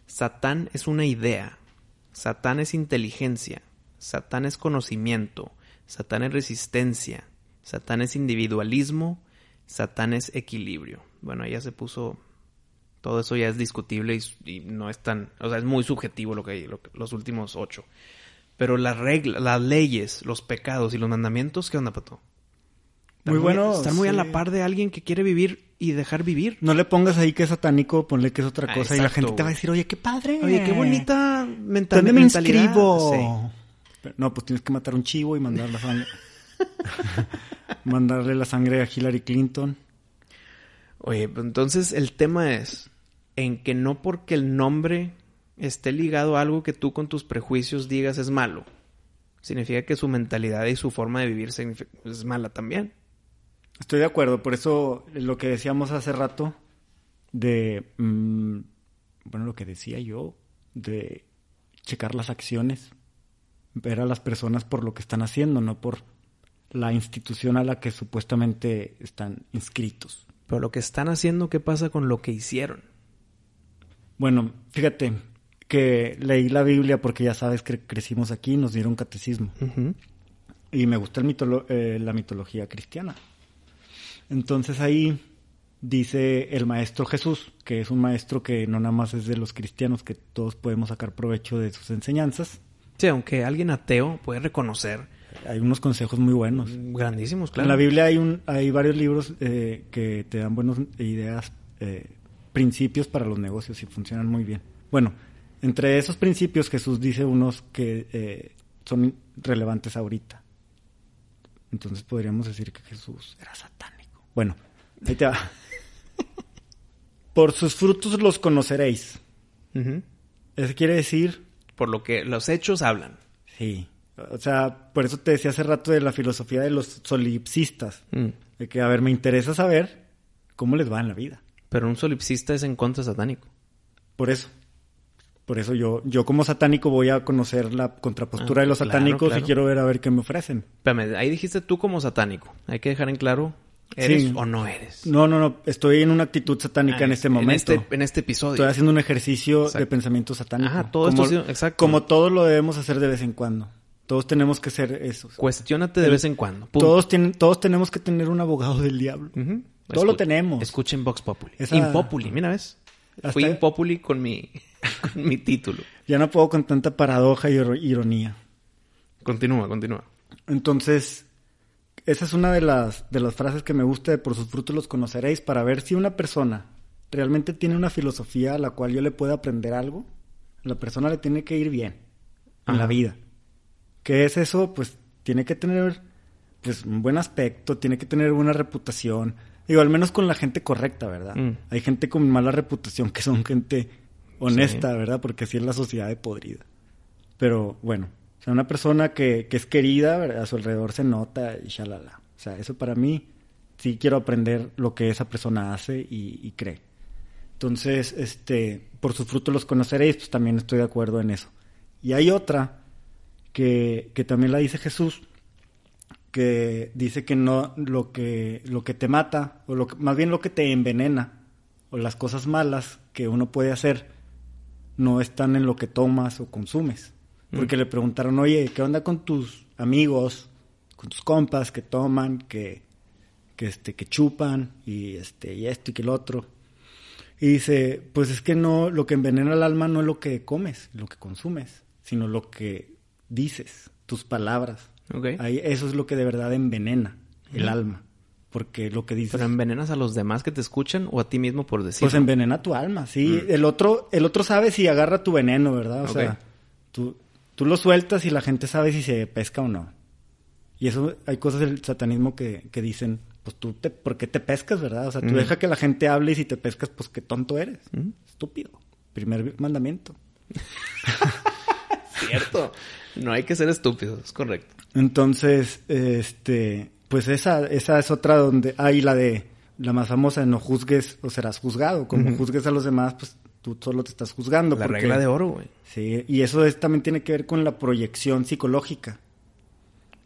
Satán es una idea. Satán es inteligencia. Satán es conocimiento. Satán es resistencia. Satán es individualismo. Satán es equilibrio. Bueno, ya se puso. Todo eso ya es discutible y, no es tan. O sea, es muy subjetivo lo que hay, lo los últimos ocho. Pero las reglas, las leyes, los pecados y los mandamientos, ¿qué onda, pato? Están
Muy bueno,
Están muy a la par de alguien que quiere vivir y dejar vivir.
No le pongas ahí que es satánico, ponle que es otra
Ah,
cosa. y la gente te va a decir, oye, qué padre.
Oye, qué bonita mental
¿Dónde me inscribo?
Sí.
Pero No, pues tienes que matar un chivo y mandar la sangre. (laughs) Mandarle la sangre a Hillary Clinton.
Oye, pues entonces el tema es en que no porque el nombre esté ligado a algo que tú con tus prejuicios digas es malo, significa que su mentalidad y su forma de vivir es mala también.
Estoy de acuerdo, por eso lo que decíamos hace rato de, mm, bueno, lo que decía yo, de checar las acciones, ver a las personas por lo que están haciendo, no por la institución a la que supuestamente están inscritos.
Pero lo que están haciendo, ¿qué pasa con lo que hicieron?
Bueno, fíjate que leí la Biblia porque ya sabes que crecimos aquí y nos dieron catecismo. Y me gusta el mitolo- eh, la mitología cristiana. Entonces ahí dice el maestro Jesús, que es un maestro que no nada más es de los cristianos, que todos podemos sacar provecho de sus enseñanzas.
Sí, aunque alguien ateo puede reconocer
Hay unos consejos muy buenos.
grandísimos, claro.
En la Biblia hay, un, hay varios libros eh, que te dan buenas ideas, eh, principios para los negocios y funcionan muy bien. Bueno, entre esos principios Jesús dice unos que eh, son relevantes ahorita. Entonces podríamos decir que Jesús era satánico. Bueno, ahí te va. Por sus frutos los conoceréis. Eso quiere decir...
Por lo que los hechos hablan.
Sí. O sea, por eso te decía hace rato de la filosofía de los solipsistas.
Mm.
De que, a ver, me interesa saber cómo les va en la vida.
Pero un solipsista es en contra satánico.
Por eso. Por eso yo, yo como satánico voy a conocer la contrapostura
Ah,
de los
claro,
satánicos
claro.
y quiero ver a ver qué me ofrecen.
Espérame, ahí dijiste tú como satánico. Hay que dejar en claro, ¿eres
Sí.
o no eres?
No, no, no. Estoy en una actitud satánica
Ah,
en este momento.
En este, en este episodio.
Estoy haciendo un ejercicio
Exacto.
de pensamiento satánico.
Ajá, todo
como,
esto exacto.
Como todos lo debemos hacer de vez en cuando. Todos tenemos que ser esos.
Cuestiónate de vez en cuando. Punto.
Todos, tienen, todos tenemos que tener un abogado del diablo.
Ujú.
Todos lo
Escu-
tenemos.
Escuchen Vox Populi.
Esa-
Impopuli, mira, ¿ves?
Hasta-
Fui Impopuli con mi, (laughs) con mi título.
Ya no puedo con tanta paradoja y iro- ironía.
Continúa, continúa.
Entonces, esa es una de las, de las frases que me gusta de por sus frutos los conoceréis para ver si una persona realmente tiene una filosofía a la cual yo le pueda aprender algo. La persona le tiene que ir bien en la vida. ¿Qué es eso? Pues tiene que tener pues un buen aspecto, tiene que tener buena reputación. Digo, al menos con la gente correcta, ¿verdad?
Mm.
Hay gente con mala reputación que son gente honesta, ¿verdad? Porque así es la sociedad de podrida. Pero bueno, o sea, una persona que, que es querida, a su alrededor se nota y shalala. O sea, eso para mí sí quiero aprender lo que esa persona hace y, y cree. Entonces, este, por sus frutos los conoceréis, pues también estoy de acuerdo en eso. Y hay otra que, que también la dice Jesús, que dice que no lo que lo que te mata o lo que- más bien lo que te envenena o las cosas malas que uno puede hacer no están en lo que tomas o consumes porque le preguntaron oye qué onda con tus amigos con tus compas que toman que que este que chupan y este y esto y que el otro y dice pues es que no lo que envenena el alma no es lo que comes lo que consumes sino lo que dices tus palabras
Ok.
Ahí, eso es lo que de verdad envenena el alma. Porque lo que dices...
¿Pero envenenas a los demás que te escuchan o a ti mismo por decirlo?
pues envenena tu alma, sí. El otro el otro sabe si agarra tu veneno, ¿verdad? O sea, tú, tú lo sueltas y la gente sabe si se pesca o no. Y eso, hay cosas del satanismo que, que dicen, pues tú, te, ¿por qué te pescas, verdad? O sea, tú
Mm.
deja que la gente hable y si te pescas, pues qué tonto eres.
Mm.
Estúpido. Primer mandamiento. (laughs)
Cierto. No hay que ser estúpidos, es correcto.
Entonces, este, pues esa, esa es otra donde hay la de la más famosa, no juzgues o serás juzgado. Como juzgues a los demás, pues tú solo te estás juzgando.
La
porque-
regla de oro, güey.
Sí, y eso es, también tiene que ver con la proyección psicológica.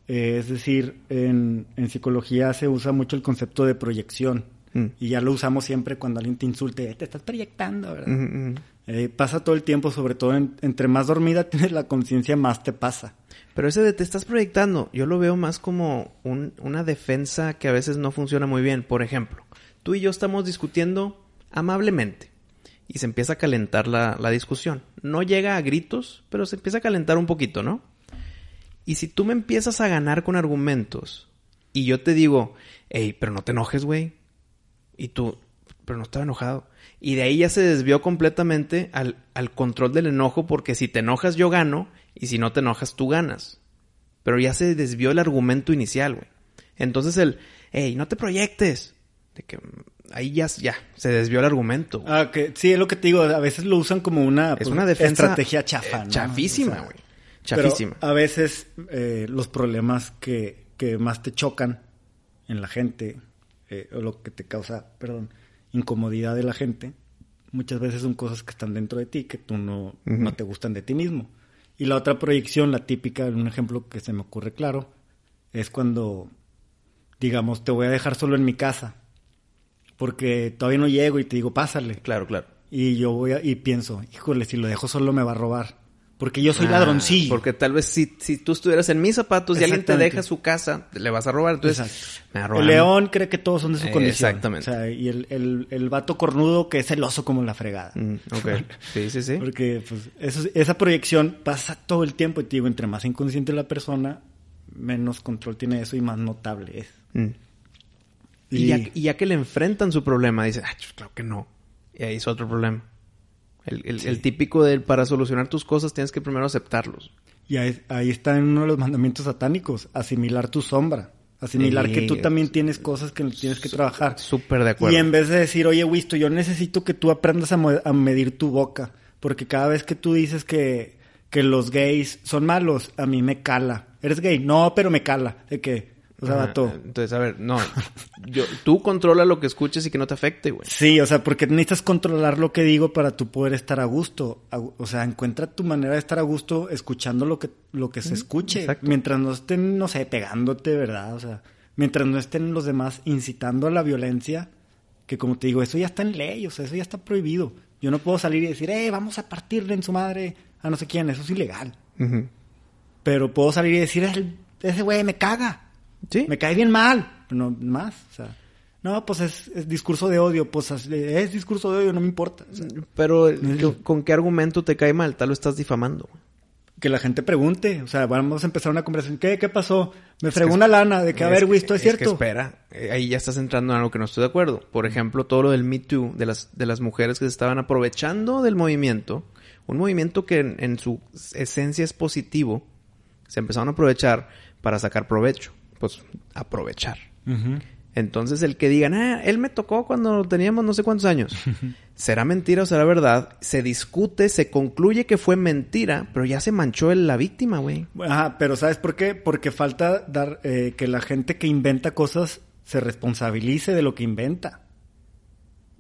Eh, es decir, en, en psicología se usa mucho el concepto de proyección.
Mm.
Y ya lo usamos siempre cuando alguien te insulte, "Eh, te estás proyectando, ¿verdad? Eh, pasa todo el tiempo, sobre todo en- entre más dormida (laughs) tienes la conciencia, más te pasa.
Pero ese de te estás proyectando, yo lo veo más como un- una defensa que a veces no funciona muy bien. Por ejemplo, tú y yo estamos discutiendo amablemente y se empieza a calentar la, la discusión. No llega a gritos, pero se empieza a calentar un poquito, ¿no? Y si tú me empiezas a ganar con argumentos y yo te digo, hey, pero no te enojes, güey. Y tú, pero no estaba enojado. Y de ahí ya se desvió completamente al, al control del enojo porque si te enojas yo gano y si no te enojas tú ganas. Pero ya se desvió el argumento inicial, güey. Entonces el, hey, no te proyectes. De que ahí ya, ya se desvió el argumento. güey.
Ah, que sí, es lo que te digo, a veces lo usan como una,
es
pues,
una defensa
estrategia chafa,
eh,
¿no?
Chafísima,
O sea,
güey.
pero
Chafísima.
a veces eh, los problemas que, que más te chocan en la gente, eh, o lo que te causa, perdón, incomodidad de la gente, muchas veces son cosas que están dentro de ti que tú no, no te gustan de ti mismo. Y la otra proyección, la típica, un ejemplo que se me ocurre claro, es cuando, digamos, te voy a dejar solo en mi casa, porque todavía no llego y te digo, pásale.
Claro, claro.
Y yo voy a, y pienso, híjole, si lo dejo solo me va a robar. Porque yo soy
Ah,
ladroncillo.
Porque tal vez si, si tú estuvieras en mis zapatos y alguien te deja su casa, le vas a robar. Entonces,
Exacto. El león cree que todos son de su
Eh,
condición.
exactamente.
O sea, y el, el, el vato cornudo que es celoso como la fregada.
Mm, ok. Sí, sí, sí.
Porque pues, eso, esa proyección pasa todo el tiempo. Y te digo, entre más inconsciente la persona, menos control tiene eso y más notable es.
Mm. Y, ya, y ya que le enfrentan su problema, dice, ah, claro que no. Y ahí es otro problema. El, el- el típico del para solucionar tus cosas tienes que primero aceptarlos.
Y ahí, ahí está en uno de los mandamientos satánicos, asimilar tu sombra. Asimilar que tú también tienes cosas que tienes que trabajar.
Súper de acuerdo.
Y en vez de decir, oye, Wisto, yo necesito que tú aprendas a, a medir tu boca Porque cada vez que tú dices que, que los gays son malos, a mí me cala. ¿Eres gay? No, pero me cala. De que, o sea,
Ajá,
vato.
Entonces, a ver, no. Yo, tú controla lo que escuches y que no te afecte, güey.
Sí, o sea, porque necesitas controlar lo que digo para tú poder estar a gusto. O sea, encuentra tu manera de estar a gusto escuchando lo que, lo que se escuche.
exacto.
Mientras no estén, no sé, pegándote, ¿verdad? O sea, mientras no estén los demás incitando a la violencia, que como te digo, eso ya está en ley, o sea, eso ya está prohibido. Yo no puedo salir y decir, eh, vamos a partirle en su madre a no sé quién, eso es ilegal. Pero puedo salir y decir, "El- ese güey me caga.
Sí.
Me cae bien mal. No más. O sea, no, pues es, es discurso de odio. Pues es, discurso de odio, no me importa. O sea,
Pero, ¿con- ¿con qué argumento te cae mal? Tal lo estás difamando.
que la gente pregunte. O sea, vamos a empezar una conversación. ¿Qué, qué pasó? Me fregó una lana de que, a ver, güey, esto es, cierto.
espera, eh, ahí ya estás entrando en algo que no estoy de acuerdo. Por ejemplo, todo lo del Me Too, de las, de las mujeres que se estaban aprovechando del movimiento, un movimiento que en, en su esencia es positivo, se empezaron a aprovechar para sacar provecho. Pues aprovechar. Entonces el que digan, ah, él me tocó cuando teníamos no sé cuántos años. ¿Será mentira o será verdad? Se discute, se concluye que fue mentira, pero ya se manchó el- la víctima, güey.
Ajá, pero ¿sabes por qué? Porque falta dar eh, que la gente que inventa cosas se responsabilice de lo que inventa.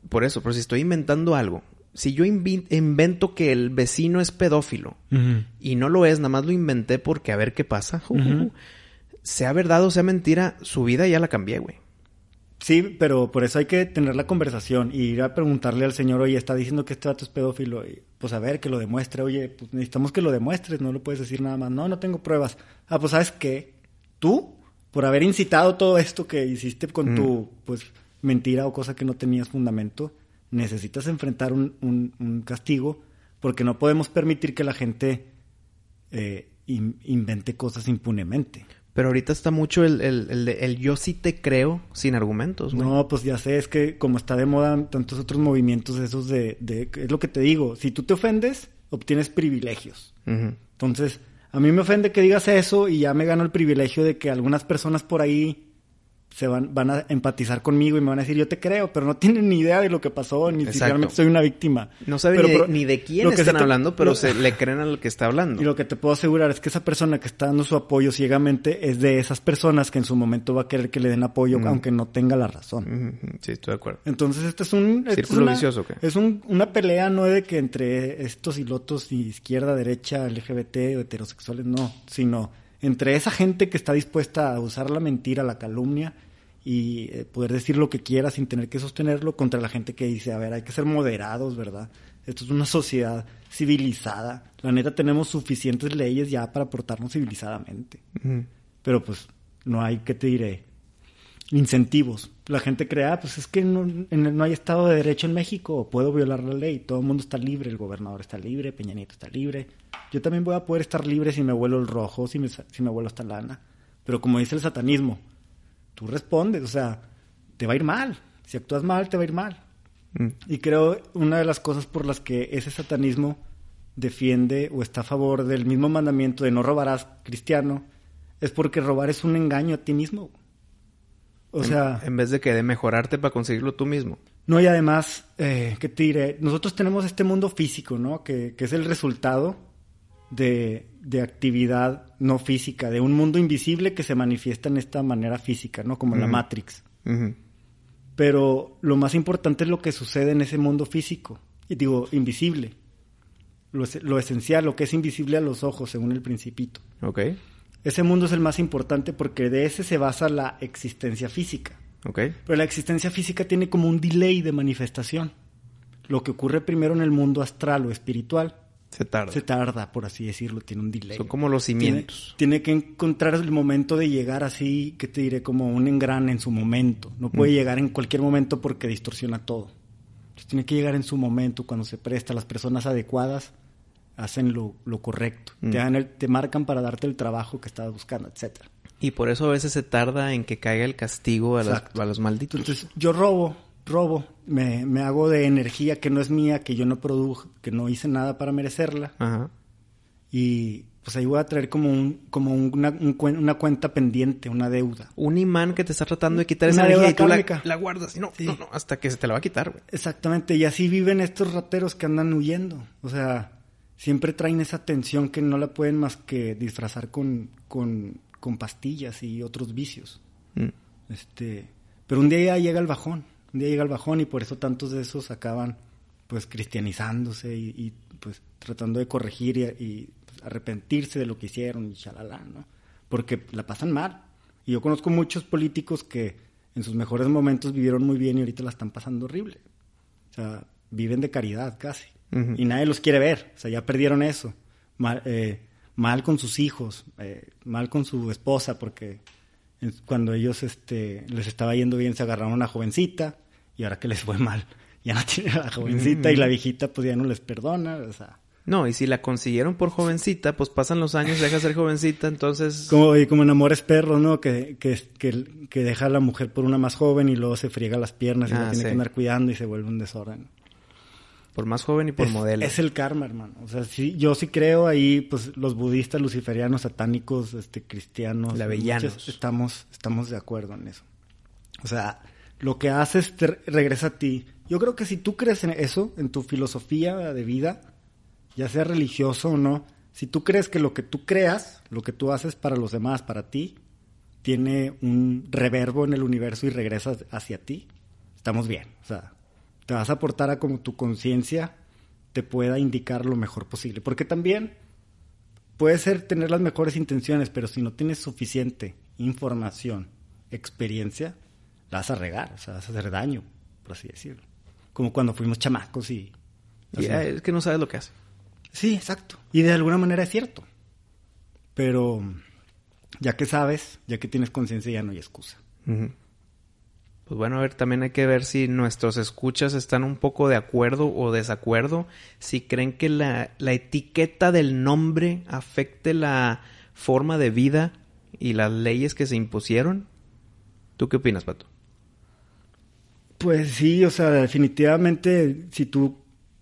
Por eso, pero si estoy inventando algo, si yo invento que el vecino es pedófilo y no lo es, nada más lo inventé porque a ver qué pasa. Sea verdad o sea mentira, su vida ya la cambié, güey.
Sí, pero por eso hay que tener la conversación y ir a preguntarle al señor, oye, está diciendo que este vato es pedófilo. Y, pues a ver, que lo demuestre. Oye, pues necesitamos que lo demuestres, no lo puedes decir nada más. No, no tengo pruebas. Ah, pues sabes qué, tú, por haber incitado todo esto que hiciste con tu, pues, mentira o cosa que no tenías fundamento, necesitas enfrentar un, un- un castigo porque no podemos permitir que la gente eh, in- invente cosas impunemente.
Pero ahorita está mucho el, el, el, el yo sí te creo sin argumentos, güey.
No, pues ya sé, es que como está de moda tantos otros movimientos esos de, de... Es lo que te digo, si tú te ofendes, obtienes privilegios. Entonces, a mí me ofende que digas eso y ya me gano el privilegio de que algunas personas por ahí se van, van a empatizar conmigo y me van a decir, yo te creo, pero no (laughs) tienen ni idea de lo que pasó, ni si
Exacto.
realmente soy una víctima.
No saben
Pero
ni, de,
pro-
ni de quién
lo que
están
te-
hablando, pero
lo-
se le creen al que está hablando.
Y lo que te puedo asegurar es que esa persona que está dando su apoyo ciegamente es de esas personas que en su momento va a querer que le den apoyo, aunque no tenga la razón.
Sí, estoy de acuerdo.
Entonces, este es un... este es
¿Círculo
una-
vicioso qué?
Es un- una pelea, no de que entre estos y lotos, y izquierda, derecha, LGBT o heterosexuales, no, sino entre esa gente que está dispuesta a usar la mentira, la calumnia y eh, poder decir lo que quiera sin tener que sostenerlo contra la gente que dice, a ver, hay que ser moderados, ¿verdad? Esto es una sociedad civilizada. La neta tenemos suficientes leyes ya para portarnos civilizadamente. Pero pues no hay, ¿qué te diré? Incentivos. La gente cree, ah, pues es que no, en- no hay Estado de Derecho en México, puedo violar la ley, todo el mundo está libre, el gobernador está libre, Peña Nieto está libre. Yo también voy a poder estar libre si me vuelo el rojo, si me, si me vuelo esta lana. Pero como dice el satanismo, tú respondes, o sea, te va a ir mal. Si actúas mal, te va a ir mal.
Mm.
Y creo una de las cosas por las que ese satanismo defiende o está a favor del mismo mandamiento de no robarás cristiano es porque robar es un engaño a ti mismo. O sea,
en vez de que de mejorarte para conseguirlo tú mismo.
no y además, eh, ¿qué te diré? Nosotros tenemos este mundo físico, ¿no? Que, que es el resultado de, de actividad no física, de un mundo invisible que se manifiesta en esta manera física, ¿no? Como la. Matrix. Pero lo más importante es lo que sucede en ese mundo físico. Y digo, invisible. Lo, es- lo esencial, lo que es invisible a los ojos, según el principito.
Ok,
Ese mundo es el más importante porque de ese se basa la existencia física.
ok.
Pero la existencia física tiene como un delay de manifestación. Lo que ocurre primero en el mundo astral o espiritual
Se tarda.
se tarda, por así decirlo, tiene un delay.
Son como los
Tiene,
cimientos.
tiene que encontrar el momento de llegar así, que te diré, como un engrane en su momento. No puede llegar en cualquier momento porque distorsiona todo. Entonces, tiene que llegar en su momento, cuando se presta. Las personas adecuadas hacen lo, lo correcto.
Mm.
Te, dan el- te marcan para darte el trabajo que estabas buscando, etcétera.
Y por eso a veces se tarda en que caiga el castigo a, las- a los malditos.
Entonces, yo robo, robo, me, me hago de energía que no es mía, que yo no produje, que no hice nada para merecerla.
Ajá.
Y, pues ahí voy a traer como un, como una, una cuenta pendiente, una deuda.
Un imán que te está tratando de quitar esa energía y tú la, guardas. Y no, no, no, hasta que se te la va a quitar, güey.
Exactamente, y así viven estos rateros que andan huyendo. O sea, siempre traen esa tensión que no la pueden más que disfrazar con, con, con pastillas y otros vicios. Mm. Este, pero un día ya llega el bajón, un día llega el bajón y por eso tantos de esos acaban pues cristianizándose y, pues tratando de corregir y arrepentirse de lo que hicieron y chalala, ¿no? Porque la pasan mal. Y yo conozco muchos políticos que en sus mejores momentos vivieron muy bien y ahorita la están pasando horrible. O sea, viven de caridad casi. Y nadie los quiere ver. O sea, ya perdieron eso. Mal, eh, mal con sus hijos, eh, mal con su esposa, porque cuando ellos este, les estaba yendo bien se agarraron a una jovencita y ahora que les fue mal, ya no (laughs) tienen a la jovencita y la viejita pues ya no les perdona. O sea,
no, y si la consiguieron por jovencita, pues pasan los años, deja de ser jovencita, entonces...
Como, y como en Amores Perros, ¿no? Que, que, que, deja a la mujer por una más joven y luego se friega las piernas y la ah, tiene que andar cuidando y se vuelve un desorden.
Por más joven y por modelo.
Es el karma, hermano. O sea, sí, yo sí creo ahí, pues los budistas, luciferianos, satánicos, este, cristianos...
Lavellanos.
Estamos, estamos de acuerdo en eso. O sea, lo que haces te regresa a ti. Yo creo que si tú crees en eso, en tu filosofía de vida ya sea religioso o no, si tú crees que lo que tú creas, lo que tú haces para los demás, para ti, tiene un reverbo en el universo y regresa hacia ti, estamos bien. O sea, te vas a aportar a como tu conciencia te pueda indicar lo mejor posible. Porque también puede ser tener las mejores intenciones, pero si no tienes suficiente información, experiencia, la vas a regar, o sea, vas a hacer daño, por así decirlo. Como cuando fuimos chamacos y...
es que no sabes lo que hace.
Sí, exacto. Y de alguna manera es cierto. Pero ya que sabes, ya que tienes conciencia, ya no hay excusa.
Pues bueno, a ver, también hay que ver si nuestros escuchas están un poco de acuerdo o desacuerdo, si creen que la, la etiqueta del nombre afecte la forma de vida y las leyes que se impusieron. ¿Tú qué opinas, Pato?
Pues sí, o sea, definitivamente si tú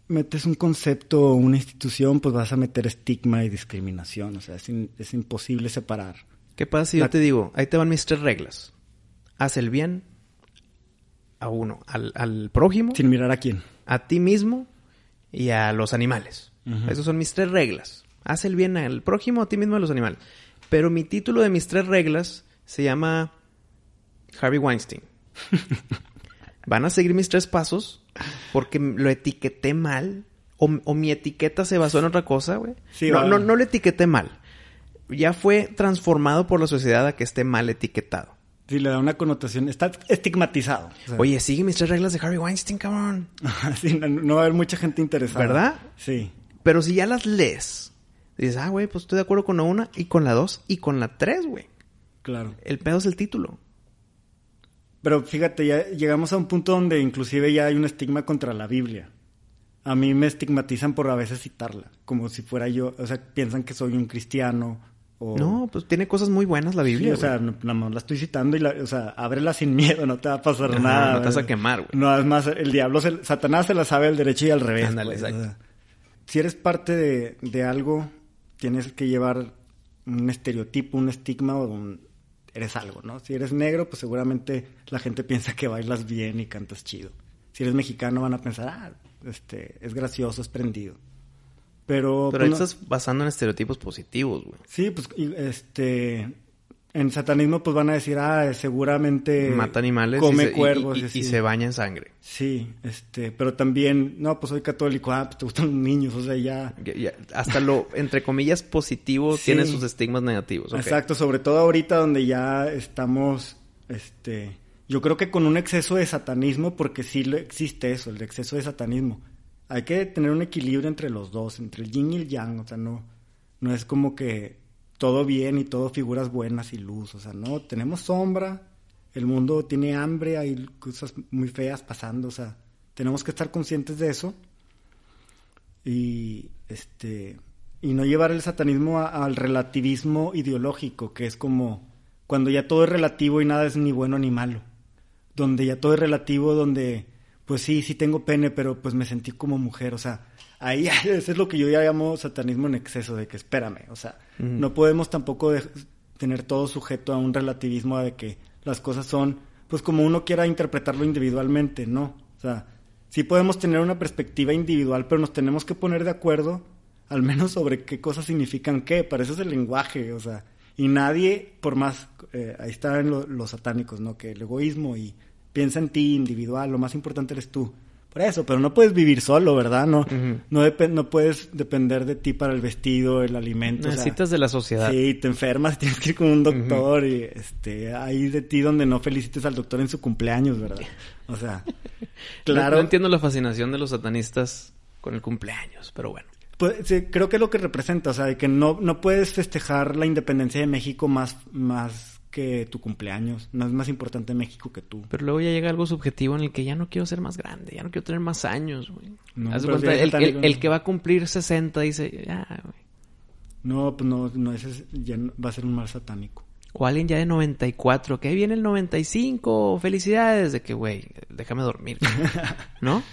metes un concepto o una institución, pues vas a meter estigma y discriminación. O sea, es, imposible separar.
¿Qué pasa si yo te digo, ahí te van mis tres reglas? Haz el bien a uno, al, prójimo.
Sin mirar a quién.
A ti mismo y a los animales. Esas son mis tres reglas. Haz el bien al prójimo, a ti mismo y a los animales. Pero mi título de mis tres reglas se llama Harvey Weinstein. (laughs) Van a seguir mis tres pasos porque lo etiqueté mal. O, mi etiqueta se basó en otra cosa, güey. no, no, no lo etiqueté mal. Ya fue transformado por la sociedad a que esté mal etiquetado.
Sí, le da una connotación. Está estigmatizado.
Oye, sigue mis tres reglas de Harvey Weinstein, cabrón. (laughs)
sí, no, va a haber mucha gente interesada.
¿Verdad?
Sí.
Pero si ya las lees, dices, ah, güey, pues estoy de acuerdo con la una y con la dos y con la tres, güey.
Claro.
El pedo es el título.
Pero fíjate, ya llegamos a un punto donde inclusive ya hay un estigma contra la Biblia. A mí me estigmatizan por a veces citarla, como si fuera yo, o sea, piensan que soy un cristiano. O...
No, pues tiene cosas muy buenas la Biblia.
Sí, o sea, nada más la estoy citando y, la, o sea, ábrela sin miedo, (laughs) no te va a pasar nada.
No te vas a quemar, güey.
No, es más, el diablo, Satanás se la sabe al derecho y al revés. Ándale, exacto. si eres parte de, de algo, tienes que llevar un estereotipo, un estigma o un, eres algo, ¿no? Si eres negro, pues seguramente la gente piensa que bailas bien y cantas chido. Si eres mexicano van a pensar, ah, este, es gracioso, es prendido. Pero...
Pero pues, estás basando en estereotipos positivos, güey.
Sí, pues, este, en satanismo pues van a decir, ah, seguramente
mata animales
come
y se,
cuervos
y, se baña en sangre.
Sí, este, pero también, no, pues soy católico, ah, pues te gustan los niños, o sea, ya...
hasta lo, entre comillas, positivo tiene sus estigmas negativos.
Exacto, sobre todo ahorita donde ya estamos, este, yo creo que con un exceso de satanismo, porque sí existe eso, el exceso de satanismo. Hay que tener un equilibrio entre los dos, entre el yin y el yang, o sea, no, no es como que todo bien y todo figuras buenas y luz. O sea, no, tenemos sombra, el mundo tiene hambre, hay cosas muy feas pasando. O sea, tenemos que estar conscientes de eso. Y este y no llevar el satanismo al relativismo ideológico, que es como cuando ya todo es relativo y nada es ni bueno ni malo. Donde ya todo es relativo, donde pues sí, sí tengo pene, pero pues me sentí como mujer, o sea, ahí (laughs) eso es lo que yo ya llamo satanismo en exceso, de que espérame, o sea, no podemos tampoco tener todo sujeto a un relativismo de que las cosas son, pues como uno quiera interpretarlo individualmente, ¿no? O sea, sí podemos tener una perspectiva individual, pero nos tenemos que poner de acuerdo al menos sobre qué cosas significan qué, para eso es el lenguaje, o sea, y nadie, por más, eh, ahí están los satánicos, ¿no? Que el egoísmo y piensa en ti individual, lo más importante eres tú. Por eso, pero no puedes vivir solo, ¿verdad? No, no, no puedes depender de ti para el vestido, el alimento.
Necesitas de la sociedad.
Sí, te enfermas, (laughs) tienes que ir con un doctor y este, ahí de ti donde no felicites al doctor en su cumpleaños, ¿verdad? O sea, (laughs)
claro. No, entiendo la fascinación de los satanistas con el cumpleaños, pero bueno.
Pues, sí, creo que es lo que representa, o sea, que no, no puedes festejar la independencia de México más, más que tu cumpleaños. No es más importante México que tú.
Pero luego ya llega algo subjetivo en el que ya no quiero ser más grande, ya no quiero tener más años, güey. No, el, que va a cumplir 60 dice, ya, güey.
No, pues no, no, ese ya va a ser un mal satánico.
O alguien ya de 94, que ahí viene el 95, felicidades, de que, güey, déjame dormir, (laughs) ¿no?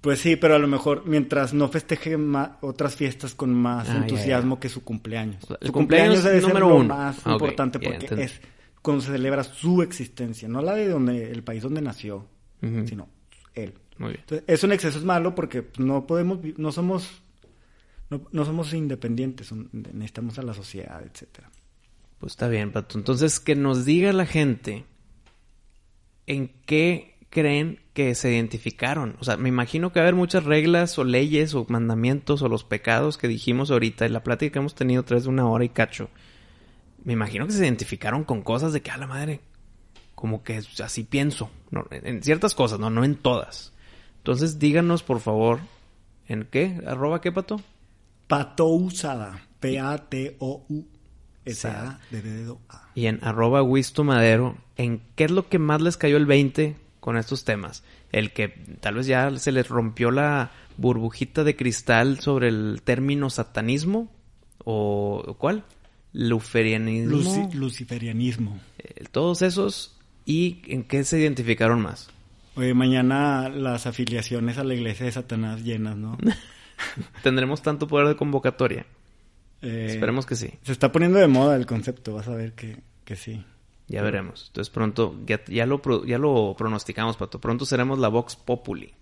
Pues sí, pero a lo mejor mientras no festeje otras fiestas con más ah, entusiasmo que su cumpleaños.
el cumpleaños, es número uno.
más ah, importante porque es cuando se celebra su existencia, no la de donde el país donde nació, sino él.
Muy bien.
Entonces, eso en exceso es malo porque no podemos, no somos, no, somos independientes, necesitamos a la sociedad, etcétera.
Pues está bien, Pato. Entonces, que nos diga la gente en qué creen que se identificaron. O sea, me imagino que va a haber muchas reglas o leyes o mandamientos o los pecados que dijimos ahorita en la plática que hemos tenido tres de una hora y cacho me imagino que se identificaron con cosas de que a la madre, como que así pienso, en ciertas cosas, no, no en todas. Entonces díganos por favor, ¿en qué? ¿Arroba qué pato?
Pato usada, P-A-T-O-U. S-A A.
Y en arroba Wisto Madero, ¿en qué es lo que más les cayó el 20 con estos temas? El que tal vez ya se les rompió la burbujita de cristal sobre el término satanismo, o cuál? Luciferianismo.
luciferianismo.
Eh, todos esos. ¿Y en qué se identificaron más?
Oye, mañana las afiliaciones a la iglesia de Satanás llenas, ¿no? (laughs)
¿Tendremos tanto poder de convocatoria? Eh, Esperemos que sí.
Se está poniendo de moda el concepto, vas a ver que, que sí.
Ya veremos. Entonces pronto, ya, lo, ya lo pronosticamos, Pato. Pronto seremos la Vox Populi,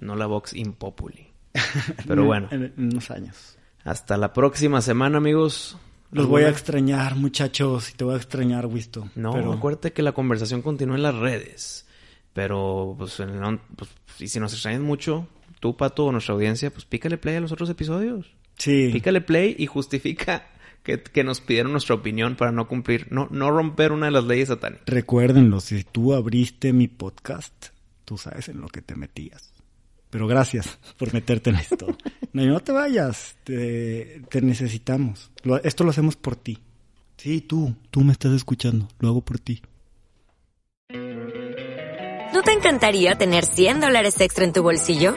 no la Vox Impopuli. (laughs) Pero bueno.
en unos años.
Hasta la próxima semana, amigos.
Los voy a extrañar, muchachos, y te voy a extrañar, Wisto.
No, pero... acuérdate que la conversación continúa en las redes. Pero, pues, pues, y si nos extrañas mucho, tú, Pato, o nuestra audiencia, pues pícale play a los otros episodios.
Sí.
Pícale play y justifica que, que, nos pidieron nuestra opinión para no cumplir, no, no romper una de las leyes satánicas.
Recuérdenlo, si tú abriste mi podcast, tú sabes en lo que te metías. Pero gracias por meterte en esto. No, no te vayas, te, necesitamos. esto lo hacemos por ti. Sí, tú, tú me estás escuchando, lo hago por ti.
¿No te encantaría tener 100 dólares extra en tu bolsillo?